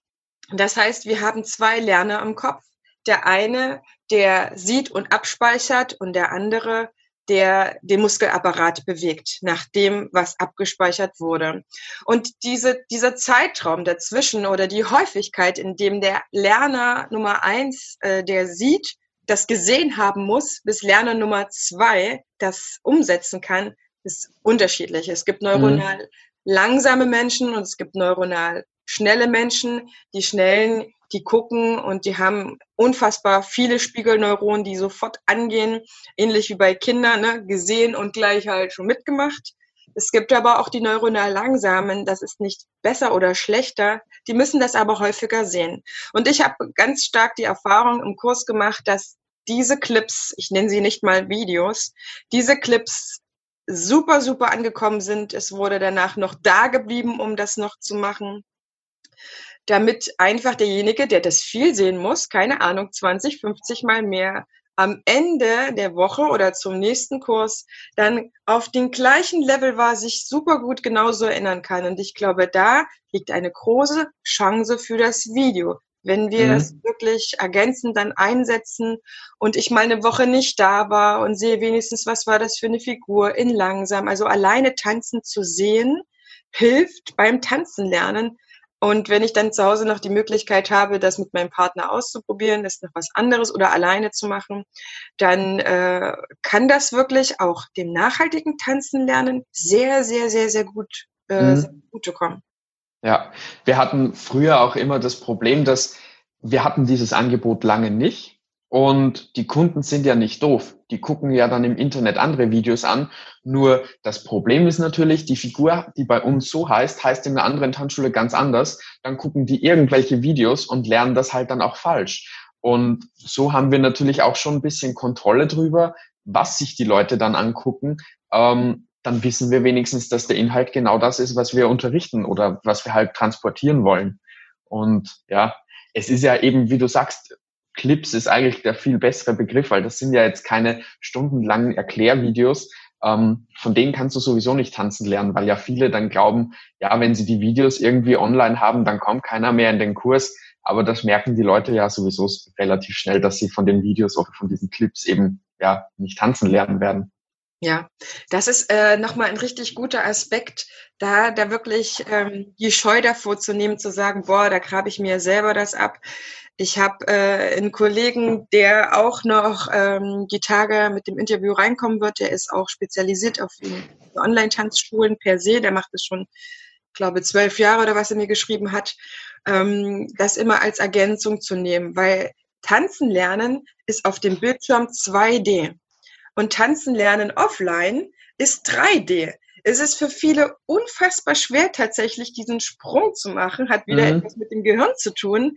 Das heißt, wir haben zwei Lerner im Kopf. Der eine, der sieht und abspeichert und der andere, der den Muskelapparat bewegt, nach dem, was abgespeichert wurde. Und diese, dieser Zeitraum dazwischen oder die Häufigkeit, in dem der Lerner Nummer eins, äh, der sieht, das gesehen haben muss, bis Lerner Nummer zwei das umsetzen kann, ist unterschiedlich. Es gibt neuronal mhm. langsame Menschen und es gibt neuronal schnelle Menschen. Die schnellen, die gucken und die haben unfassbar viele Spiegelneuronen, die sofort angehen, ähnlich wie bei Kindern, ne? gesehen und gleich halt schon mitgemacht. Es gibt aber auch die neuronal langsamen, das ist nicht besser oder schlechter, die müssen das aber häufiger sehen. Und ich habe ganz stark die Erfahrung im Kurs gemacht, dass diese Clips, ich nenne sie nicht mal Videos, diese Clips super, super angekommen sind. Es wurde danach noch da geblieben, um das noch zu machen damit einfach derjenige, der das viel sehen muss, keine Ahnung, 20, 50 mal mehr am Ende der Woche oder zum nächsten Kurs dann auf den gleichen Level war, sich super gut genauso erinnern kann. Und ich glaube, da liegt eine große Chance für das Video. Wenn wir mhm. das wirklich ergänzend dann einsetzen und ich mal eine Woche nicht da war und sehe wenigstens, was war das für eine Figur in langsam. Also alleine tanzen zu sehen, hilft beim Tanzen lernen, und wenn ich dann zu Hause noch die Möglichkeit habe, das mit meinem Partner auszuprobieren, das noch was anderes oder alleine zu machen, dann äh, kann das wirklich auch dem nachhaltigen Tanzen lernen sehr, sehr, sehr, sehr gut äh, mhm. sehr gute kommen. Ja, wir hatten früher auch immer das Problem, dass wir hatten dieses Angebot lange nicht und die Kunden sind ja nicht doof. Die gucken ja dann im Internet andere Videos an. Nur das Problem ist natürlich, die Figur, die bei uns so heißt, heißt in einer anderen Tanzschule ganz anders. Dann gucken die irgendwelche Videos und lernen das halt dann auch falsch. Und so haben wir natürlich auch schon ein bisschen Kontrolle drüber, was sich die Leute dann angucken. Ähm, dann wissen wir wenigstens, dass der Inhalt genau das ist, was wir unterrichten oder was wir halt transportieren wollen. Und ja, es ist ja eben, wie du sagst, Clips ist eigentlich der viel bessere Begriff, weil das sind ja jetzt keine stundenlangen Erklärvideos. Ähm, von denen kannst du sowieso nicht tanzen lernen, weil ja viele dann glauben, ja, wenn sie die Videos irgendwie online haben, dann kommt keiner mehr in den Kurs. Aber das merken die Leute ja sowieso relativ schnell, dass sie von den Videos oder von diesen Clips eben ja nicht tanzen lernen werden. Ja, das ist äh, nochmal ein richtig guter Aspekt, da, da wirklich ähm, die Scheu davor zu nehmen, zu sagen, boah, da grabe ich mir selber das ab. Ich habe äh, einen Kollegen, der auch noch ähm, die Tage mit dem Interview reinkommen wird. Der ist auch spezialisiert auf Online-Tanzschulen per se. Der macht es schon, glaube zwölf Jahre oder was er mir geschrieben hat. Ähm, das immer als Ergänzung zu nehmen, weil Tanzen lernen ist auf dem Bildschirm 2D und Tanzen lernen offline ist 3D es ist für viele unfassbar schwer, tatsächlich diesen Sprung zu machen, hat wieder mhm. etwas mit dem Gehirn zu tun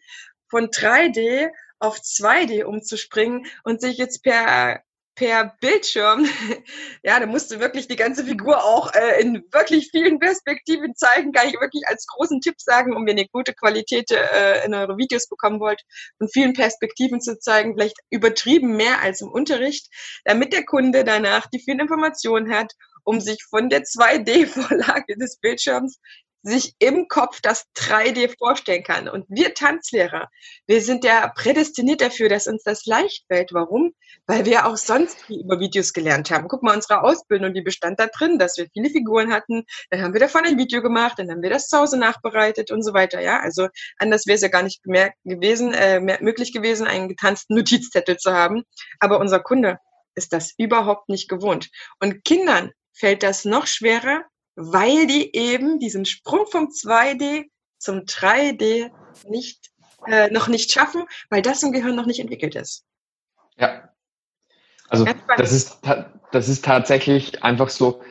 von 3D auf 2D umzuspringen und sich jetzt per per Bildschirm. Ja, da musst du wirklich die ganze Figur auch äh, in wirklich vielen Perspektiven zeigen. Kann ich wirklich als großen Tipp sagen, um ihr eine gute Qualität äh, in eure Videos bekommen wollt, von vielen Perspektiven zu zeigen, vielleicht übertrieben mehr als im Unterricht, damit der Kunde danach die vielen Informationen hat, um sich von der 2D-Vorlage des Bildschirms sich im Kopf das 3D vorstellen kann. Und wir Tanzlehrer, wir sind ja prädestiniert dafür, dass uns das leicht fällt. Warum? Weil wir auch sonst viel über Videos gelernt haben. Guck mal, unsere Ausbildung, die bestand da drin, dass wir viele Figuren hatten. Dann haben wir davon ein Video gemacht, dann haben wir das zu Hause nachbereitet und so weiter. Ja, also anders wäre es ja gar nicht mehr gewesen, äh, möglich gewesen, einen getanzten Notizzettel zu haben. Aber unser Kunde ist das überhaupt nicht gewohnt. Und Kindern fällt das noch schwerer, weil die eben diesen Sprung vom 2D zum 3D nicht, äh, noch nicht schaffen, weil das im Gehirn noch nicht entwickelt ist. Ja. Also das ist, das ist tatsächlich einfach so,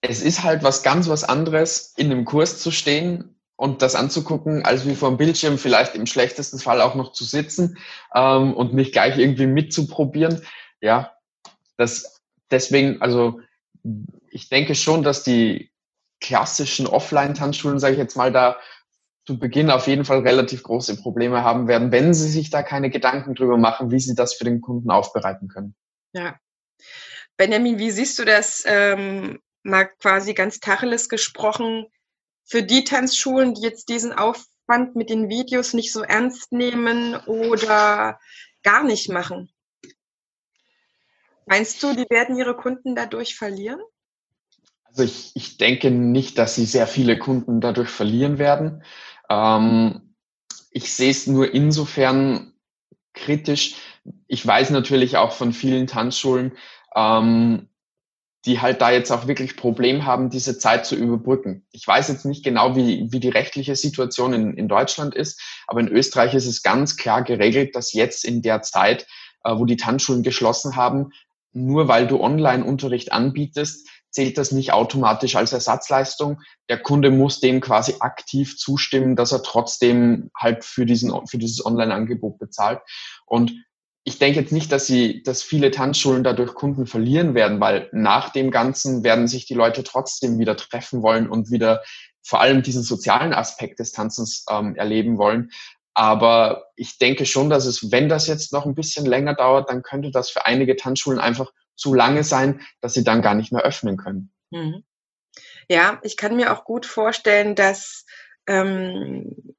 es ist halt was ganz was anderes, in einem Kurs zu stehen und das anzugucken, als wie vor dem Bildschirm vielleicht im schlechtesten Fall auch noch zu sitzen ähm, und nicht gleich irgendwie mitzuprobieren. Ja, das deswegen, also ich denke schon, dass die klassischen Offline-Tanzschulen, sage ich jetzt mal, da zu Beginn auf jeden Fall relativ große Probleme haben werden, wenn sie sich da keine Gedanken drüber machen, wie sie das für den Kunden aufbereiten können. Ja. Benjamin, wie siehst du das ähm, mal quasi ganz Tacheles gesprochen für die Tanzschulen, die jetzt diesen Aufwand mit den Videos nicht so ernst nehmen oder gar nicht machen? Meinst du, die werden ihre Kunden dadurch verlieren? Also ich, ich denke nicht, dass sie sehr viele Kunden dadurch verlieren werden. Ähm, ich sehe es nur insofern kritisch. Ich weiß natürlich auch von vielen Tanzschulen, ähm, die halt da jetzt auch wirklich Problem haben, diese Zeit zu überbrücken. Ich weiß jetzt nicht genau, wie, wie die rechtliche Situation in, in Deutschland ist, aber in Österreich ist es ganz klar geregelt, dass jetzt in der Zeit, äh, wo die Tanzschulen geschlossen haben, nur weil du Online-Unterricht anbietest, zählt das nicht automatisch als Ersatzleistung. Der Kunde muss dem quasi aktiv zustimmen, dass er trotzdem halt für diesen, für dieses Online-Angebot bezahlt. Und ich denke jetzt nicht, dass sie, dass viele Tanzschulen dadurch Kunden verlieren werden, weil nach dem Ganzen werden sich die Leute trotzdem wieder treffen wollen und wieder vor allem diesen sozialen Aspekt des Tanzens ähm, erleben wollen. Aber ich denke schon, dass es, wenn das jetzt noch ein bisschen länger dauert, dann könnte das für einige Tanzschulen einfach zu lange sein, dass sie dann gar nicht mehr öffnen können. Mhm. Ja, ich kann mir auch gut vorstellen, dass ähm,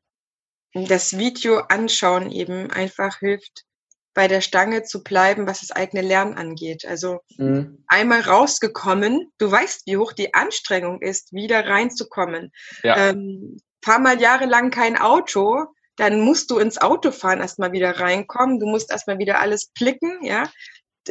das Video anschauen eben einfach hilft, bei der Stange zu bleiben, was das eigene Lernen angeht. Also mhm. einmal rausgekommen, du weißt, wie hoch die Anstrengung ist, wieder reinzukommen. Ja. Ähm, fahr mal jahrelang kein Auto, dann musst du ins Auto fahren erstmal wieder reinkommen. Du musst erstmal wieder alles blicken, ja.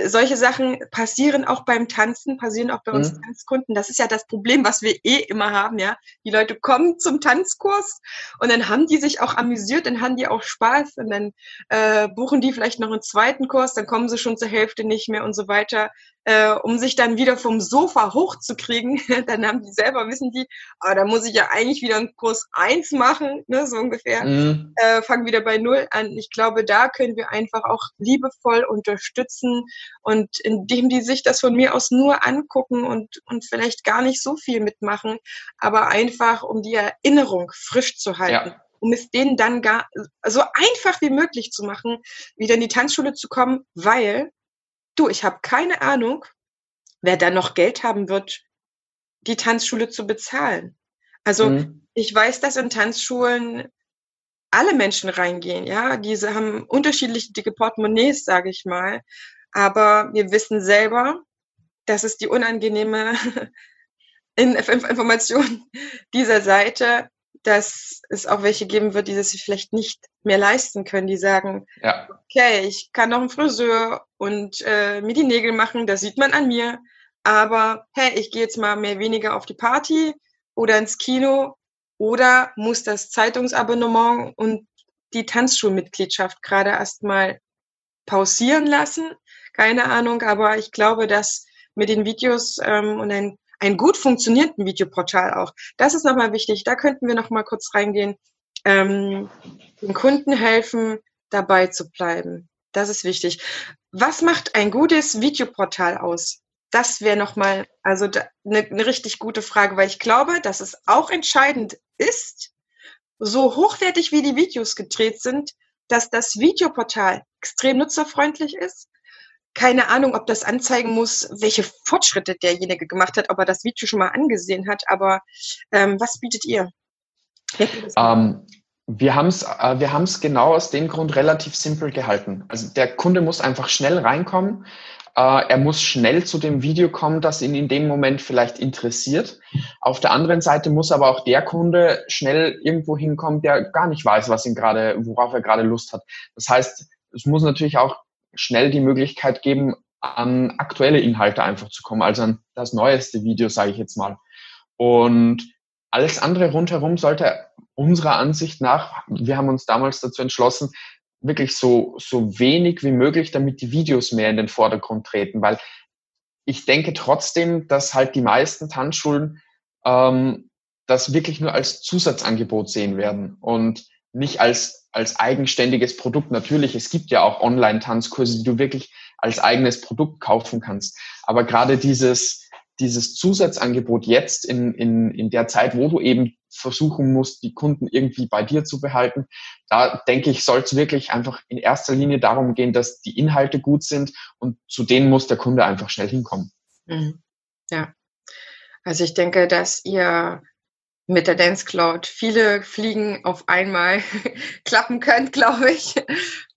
Solche Sachen passieren auch beim Tanzen, passieren auch bei uns mhm. Tanzkunden. Das ist ja das Problem, was wir eh immer haben, ja. Die Leute kommen zum Tanzkurs und dann haben die sich auch amüsiert, dann haben die auch Spaß und dann äh, buchen die vielleicht noch einen zweiten Kurs, dann kommen sie schon zur Hälfte nicht mehr und so weiter äh, um sich dann wieder vom Sofa hochzukriegen, dann haben die selber, wissen die, ah, da muss ich ja eigentlich wieder einen Kurs eins machen, ne, so ungefähr, mhm. äh, fangen wieder bei Null an. Ich glaube, da können wir einfach auch liebevoll unterstützen und indem die sich das von mir aus nur angucken und, und vielleicht gar nicht so viel mitmachen, aber einfach, um die Erinnerung frisch zu halten. Ja um es denen dann gar so einfach wie möglich zu machen, wieder in die Tanzschule zu kommen, weil Du, ich habe keine Ahnung, wer da noch Geld haben wird, die Tanzschule zu bezahlen. Also mhm. ich weiß, dass in Tanzschulen alle Menschen reingehen, ja, diese haben unterschiedliche dicke Portemonnaies, sage ich mal, aber wir wissen selber, das ist die unangenehme Information dieser Seite, dass es auch welche geben wird, die das sich vielleicht nicht mehr leisten können, die sagen, ja. okay, ich kann noch einen Friseur und äh, mir die Nägel machen, das sieht man an mir, aber hey, ich gehe jetzt mal mehr weniger auf die Party oder ins Kino oder muss das Zeitungsabonnement und die Tanzschulmitgliedschaft gerade erstmal pausieren lassen. Keine Ahnung, aber ich glaube, dass mit den Videos ähm, und ein einen gut funktionierenden Videoportal auch. Das ist nochmal wichtig. Da könnten wir nochmal kurz reingehen. Ähm, den Kunden helfen, dabei zu bleiben. Das ist wichtig. was macht ein gutes Videoportal aus? Das wäre nochmal, also eine, eine richtig gute Frage, weil ich glaube, dass es auch entscheidend ist, so hochwertig wie die Videos gedreht sind, dass das Videoportal extrem nutzerfreundlich ist. Keine Ahnung, ob das anzeigen muss, welche Fortschritte derjenige gemacht hat, ob er das Video schon mal angesehen hat. Aber ähm, was bietet ihr? Ähm, wir haben es äh, genau aus dem Grund relativ simpel gehalten. Also der Kunde muss einfach schnell reinkommen. Äh, er muss schnell zu dem Video kommen, das ihn in dem Moment vielleicht interessiert. Auf der anderen Seite muss aber auch der Kunde schnell irgendwo hinkommen, der gar nicht weiß, was ihn gerade, worauf er gerade Lust hat. Das heißt, es muss natürlich auch schnell die Möglichkeit geben, an aktuelle Inhalte einfach zu kommen, also an das neueste Video, sage ich jetzt mal. Und alles andere rundherum sollte unserer Ansicht nach, wir haben uns damals dazu entschlossen, wirklich so, so wenig wie möglich, damit die Videos mehr in den Vordergrund treten, weil ich denke trotzdem, dass halt die meisten Tanzschulen ähm, das wirklich nur als Zusatzangebot sehen werden und nicht als, als eigenständiges Produkt. Natürlich, es gibt ja auch Online-Tanzkurse, die du wirklich als eigenes Produkt kaufen kannst. Aber gerade dieses, dieses Zusatzangebot jetzt in, in, in der Zeit, wo du eben versuchen musst, die Kunden irgendwie bei dir zu behalten, da denke ich, soll es wirklich einfach in erster Linie darum gehen, dass die Inhalte gut sind und zu denen muss der Kunde einfach schnell hinkommen. Mhm. Ja. Also ich denke, dass ihr mit der Dance Cloud viele Fliegen auf einmal klappen könnt, glaube ich.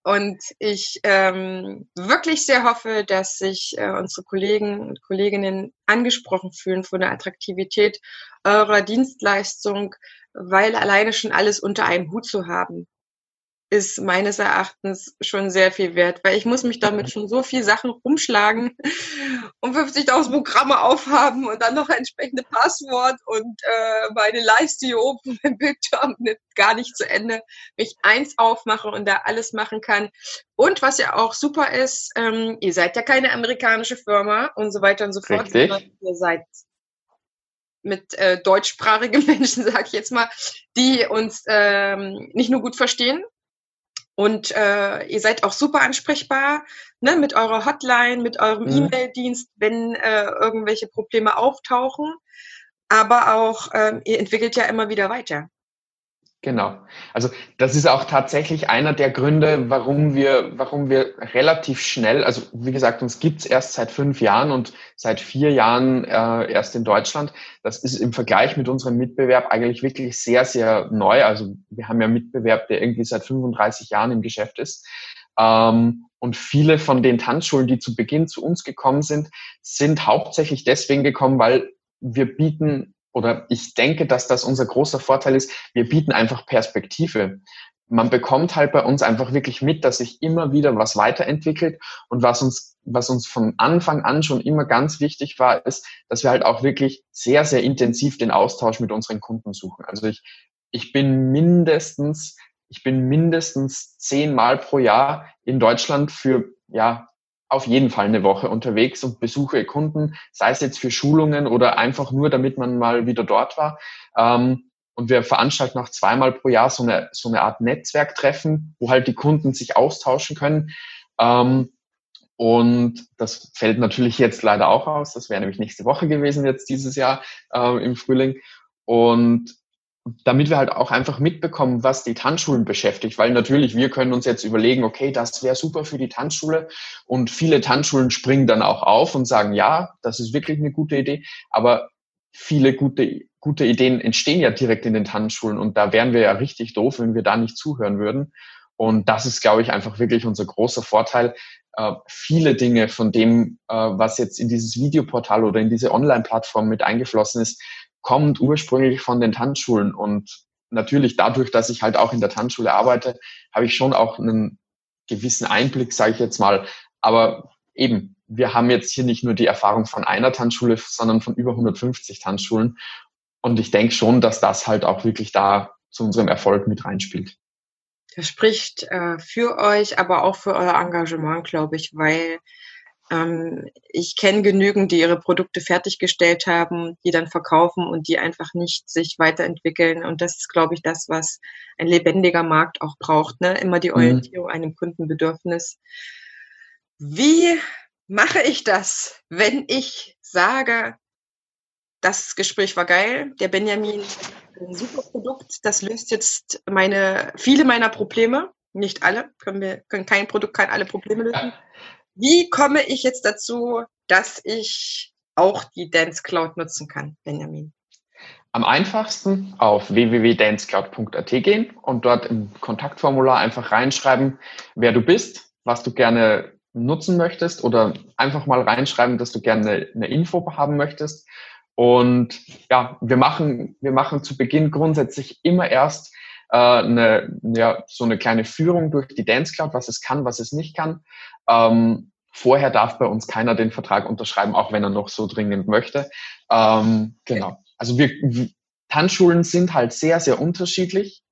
Und ich ähm, wirklich sehr hoffe, dass sich äh, unsere Kollegen und Kolleginnen angesprochen fühlen von der Attraktivität eurer Dienstleistung, weil alleine schon alles unter einem Hut zu haben, ist meines Erachtens schon sehr viel wert, weil ich muss mich damit schon so viel Sachen rumschlagen und 50.000 Programme aufhaben und dann noch ein entsprechendes Passwort und äh, meine Leiste hier oben im Bildschirm nimmt gar nicht zu Ende, wenn ich eins aufmache und da alles machen kann. Und was ja auch super ist, ähm, ihr seid ja keine amerikanische Firma und so weiter und so fort, Richtig. sondern ihr seid mit äh, deutschsprachigen Menschen, sag ich jetzt mal, die uns ähm, nicht nur gut verstehen, und äh, ihr seid auch super ansprechbar ne, mit eurer Hotline, mit eurem mhm. E-Mail-Dienst, wenn äh, irgendwelche Probleme auftauchen. Aber auch, äh, ihr entwickelt ja immer wieder weiter. Genau. Also das ist auch tatsächlich einer der Gründe, warum wir, warum wir relativ schnell, also wie gesagt, uns gibt's erst seit fünf Jahren und seit vier Jahren äh, erst in Deutschland. Das ist im Vergleich mit unserem Mitbewerb eigentlich wirklich sehr, sehr neu. Also wir haben ja Mitbewerb, der irgendwie seit 35 Jahren im Geschäft ist. Ähm, und viele von den Tanzschulen, die zu Beginn zu uns gekommen sind, sind hauptsächlich deswegen gekommen, weil wir bieten oder ich denke, dass das unser großer Vorteil ist, wir bieten einfach Perspektive. Man bekommt halt bei uns einfach wirklich mit, dass sich immer wieder was weiterentwickelt und was uns, was uns von Anfang an schon immer ganz wichtig war, ist, dass wir halt auch wirklich sehr, sehr intensiv den Austausch mit unseren Kunden suchen. Also ich, ich bin mindestens, ich bin mindestens zehnmal pro Jahr in Deutschland für, ja, auf jeden Fall eine Woche unterwegs und besuche Kunden, sei es jetzt für Schulungen oder einfach nur, damit man mal wieder dort war. Ähm, und wir veranstalten auch zweimal pro Jahr so eine, so eine Art Netzwerktreffen, wo halt die Kunden sich austauschen können. Ähm, und das fällt natürlich jetzt leider auch aus. Das wäre nämlich nächste Woche gewesen jetzt dieses Jahr äh, im Frühling. Und damit wir halt auch einfach mitbekommen, was die Tanzschulen beschäftigt, weil natürlich wir können uns jetzt überlegen, okay, das wäre super für die Tanzschule und viele Tanzschulen springen dann auch auf und sagen, ja, das ist wirklich eine gute Idee, aber viele gute, gute Ideen entstehen ja direkt in den Tanzschulen und da wären wir ja richtig doof, wenn wir da nicht zuhören würden. Und das ist, glaube ich, einfach wirklich unser großer Vorteil. Äh, viele Dinge von dem, äh, was jetzt in dieses Videoportal oder in diese Online-Plattform mit eingeflossen ist, kommt ursprünglich von den Tanzschulen und natürlich dadurch, dass ich halt auch in der Tanzschule arbeite, habe ich schon auch einen gewissen Einblick, sage ich jetzt mal. Aber eben, wir haben jetzt hier nicht nur die Erfahrung von einer Tanzschule, sondern von über 150 Tanzschulen. Und ich denke schon, dass das halt auch wirklich da zu unserem Erfolg mit reinspielt. Das spricht äh, für euch, aber auch für euer Engagement, glaube ich, weil ich kenne genügend, die ihre Produkte fertiggestellt haben, die dann verkaufen und die einfach nicht sich weiterentwickeln. Und das ist, glaube ich, das, was ein lebendiger Markt auch braucht. Ne? Immer die mhm. Orientierung mhm. einem Kundenbedürfnis. Wie mache ich das, wenn ich sage, das Gespräch war geil, der Benjamin ein super Produkt, das löst jetzt meine, viele meiner Probleme, nicht alle, können wir, können kein Produkt kann alle Probleme lösen. Wie komme ich jetzt dazu, dass ich auch die Dance Cloud nutzen kann, Benjamin? Am einfachsten auf www.dancecloud.at gehen und dort im Kontaktformular einfach reinschreiben, wer du bist, was du gerne nutzen möchtest oder einfach mal reinschreiben, dass du gerne eine Info haben möchtest. Und ja, wir machen, wir machen zu Beginn grundsätzlich immer erst äh, eine, ja, so eine kleine Führung durch die Dance Cloud, was es kann, was es nicht kann. Ähm, vorher darf bei uns keiner den Vertrag unterschreiben, auch wenn er noch so dringend möchte. Ähm, genau. Also wir, Tanzschulen sind halt sehr, sehr unterschiedlich.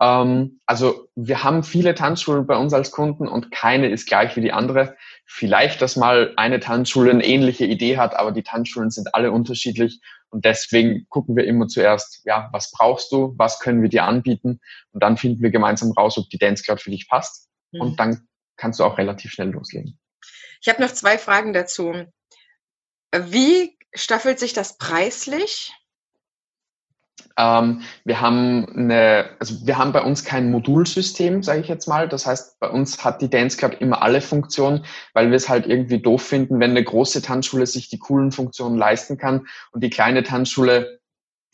Ähm, also wir haben viele Tanzschulen bei uns als Kunden und keine ist gleich wie die andere. Vielleicht, dass mal eine Tanzschule eine ähnliche Idee hat, aber die Tanzschulen sind alle unterschiedlich und deswegen gucken wir immer zuerst, ja, was brauchst du, was können wir dir anbieten und dann finden wir gemeinsam raus, ob die Dance Cloud für dich passt mhm. und dann kannst du auch relativ schnell loslegen. Ich habe noch zwei Fragen dazu. Wie staffelt sich das preislich? Ähm, wir haben eine, also wir haben bei uns kein Modulsystem, sage ich jetzt mal. Das heißt, bei uns hat die Dance Club immer alle Funktionen, weil wir es halt irgendwie doof finden, wenn eine große Tanzschule sich die coolen Funktionen leisten kann und die kleine Tanzschule,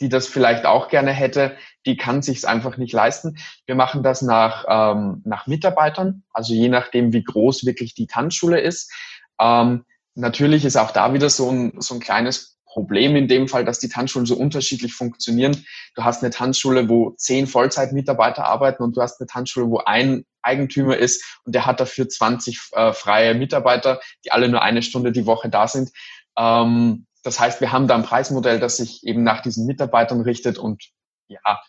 die das vielleicht auch gerne hätte, die kann sich's einfach nicht leisten. Wir machen das nach, ähm, nach Mitarbeitern, also je nachdem, wie groß wirklich die Tanzschule ist. Ähm, natürlich ist auch da wieder so ein, so ein kleines Problem in dem Fall, dass die Tanzschulen so unterschiedlich funktionieren. Du hast eine Tanzschule, wo zehn Vollzeitmitarbeiter arbeiten und du hast eine Tanzschule, wo ein Eigentümer ist und der hat dafür 20 äh, freie Mitarbeiter, die alle nur eine Stunde die Woche da sind. Ähm, das heißt, wir haben da ein Preismodell, das sich eben nach diesen Mitarbeitern richtet und ja,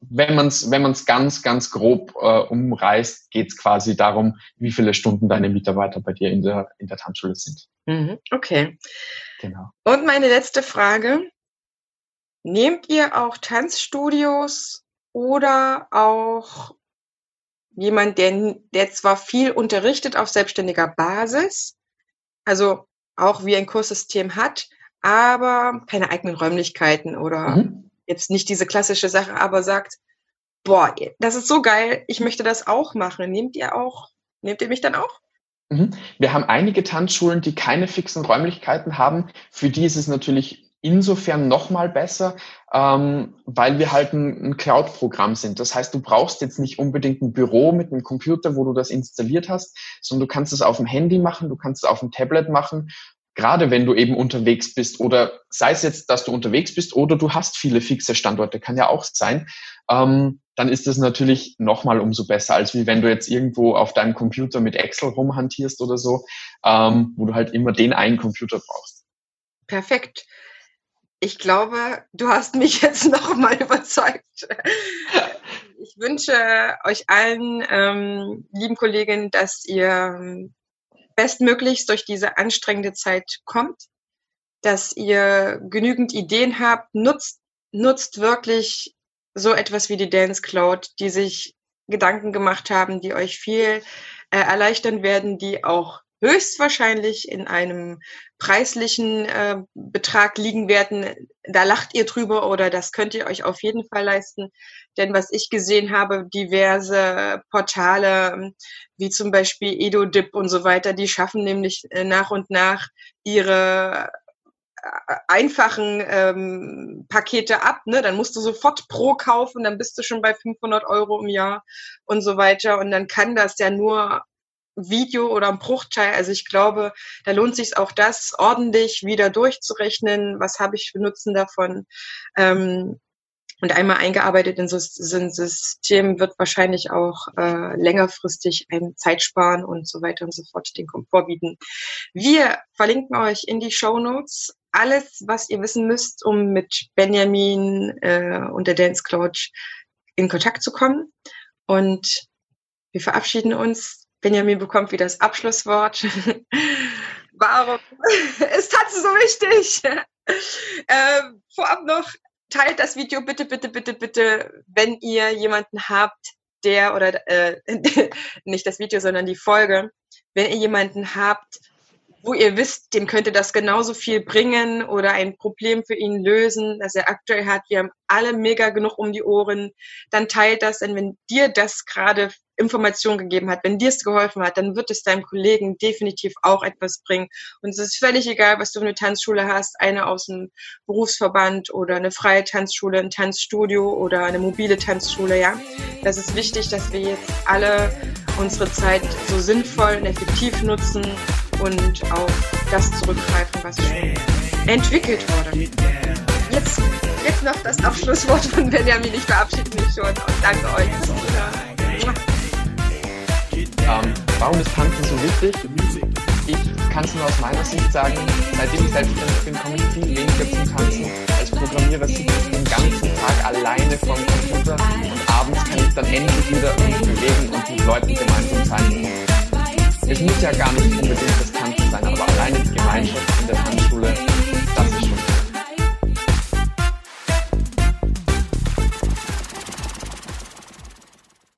wenn man es wenn man's ganz, ganz grob äh, umreißt, geht es quasi darum, wie viele Stunden deine Mitarbeiter bei dir in der, in der Tanzschule sind. Mhm, okay. Genau. Und meine letzte Frage. Nehmt ihr auch Tanzstudios oder auch jemand, der, der zwar viel unterrichtet auf selbstständiger Basis, also auch wie ein Kurssystem hat, aber keine eigenen Räumlichkeiten oder mhm jetzt nicht diese klassische Sache, aber sagt, boah, das ist so geil, ich möchte das auch machen. Nehmt ihr auch, nehmt ihr mich dann auch? Mhm. Wir haben einige Tanzschulen, die keine fixen Räumlichkeiten haben. Für die ist es natürlich insofern nochmal besser, ähm, weil wir halt ein, ein Cloud-Programm sind. Das heißt, du brauchst jetzt nicht unbedingt ein Büro mit einem Computer, wo du das installiert hast, sondern du kannst es auf dem Handy machen, du kannst es auf dem Tablet machen gerade wenn du eben unterwegs bist oder sei es jetzt, dass du unterwegs bist oder du hast viele fixe Standorte, kann ja auch sein, ähm, dann ist es natürlich nochmal umso besser, als wie wenn du jetzt irgendwo auf deinem Computer mit Excel rumhantierst oder so, ähm, wo du halt immer den einen Computer brauchst. Perfekt. Ich glaube, du hast mich jetzt nochmal überzeugt. Ich wünsche euch allen, ähm, lieben Kolleginnen, dass ihr bestmöglichst durch diese anstrengende Zeit kommt, dass ihr genügend Ideen habt, nutzt, nutzt wirklich so etwas wie die Dance Cloud, die sich Gedanken gemacht haben, die euch viel äh, erleichtern werden, die auch höchstwahrscheinlich in einem preislichen äh, Betrag liegen werden. Da lacht ihr drüber oder das könnt ihr euch auf jeden Fall leisten. Denn was ich gesehen habe, diverse Portale wie zum Beispiel EdoDip und so weiter, die schaffen nämlich äh, nach und nach ihre äh, einfachen ähm, Pakete ab, ne? dann musst du sofort Pro kaufen, dann bist du schon bei 500 Euro im Jahr und so weiter und dann kann das ja nur Video oder ein Bruchteil. Also ich glaube, da lohnt sich auch das ordentlich wieder durchzurechnen. Was habe ich für Nutzen davon? Ähm, und einmal eingearbeitet in so ein System wird wahrscheinlich auch äh, längerfristig ein Zeit sparen und so weiter und so fort den Komfort bieten. Wir verlinken euch in die Show Notes alles, was ihr wissen müsst, um mit Benjamin äh, und der Dance Cloud in Kontakt zu kommen. Und wir verabschieden uns Benjamin bekommt wieder das Abschlusswort. Warum ist Tanzen so wichtig? äh, vorab noch, teilt das Video bitte, bitte, bitte, bitte, wenn ihr jemanden habt, der oder äh, nicht das Video, sondern die Folge, wenn ihr jemanden habt, wo ihr wisst, dem könnte das genauso viel bringen oder ein Problem für ihn lösen, das er aktuell hat. Wir haben alle mega genug um die Ohren. Dann teilt das, denn wenn dir das gerade Information gegeben hat, wenn dir es geholfen hat, dann wird es deinem Kollegen definitiv auch etwas bringen. Und es ist völlig egal, was du für eine Tanzschule hast, eine aus dem Berufsverband oder eine freie Tanzschule, ein Tanzstudio oder eine mobile Tanzschule, ja. Das ist wichtig, dass wir jetzt alle unsere Zeit so sinnvoll und effektiv nutzen und auf das zurückgreifen, was schon entwickelt wurde. Jetzt, jetzt noch das Abschlusswort von Benjamin. Ich verabschiede mich schon und danke euch Ähm, warum ist Tanzen so wichtig? Ich kann es nur aus meiner Sicht sagen, seitdem ich selbstständig bin, komme ich viel weniger zum Tanzen. Als Programmierer sitze ich den ganzen Tag alleine vorm Computer und abends kann ich dann endlich wieder mich bewegen und mit Leuten gemeinsam sein. Es muss ja gar nicht unbedingt das Tanzen sein, aber alleine die Gemeinschaft in der Tanzschule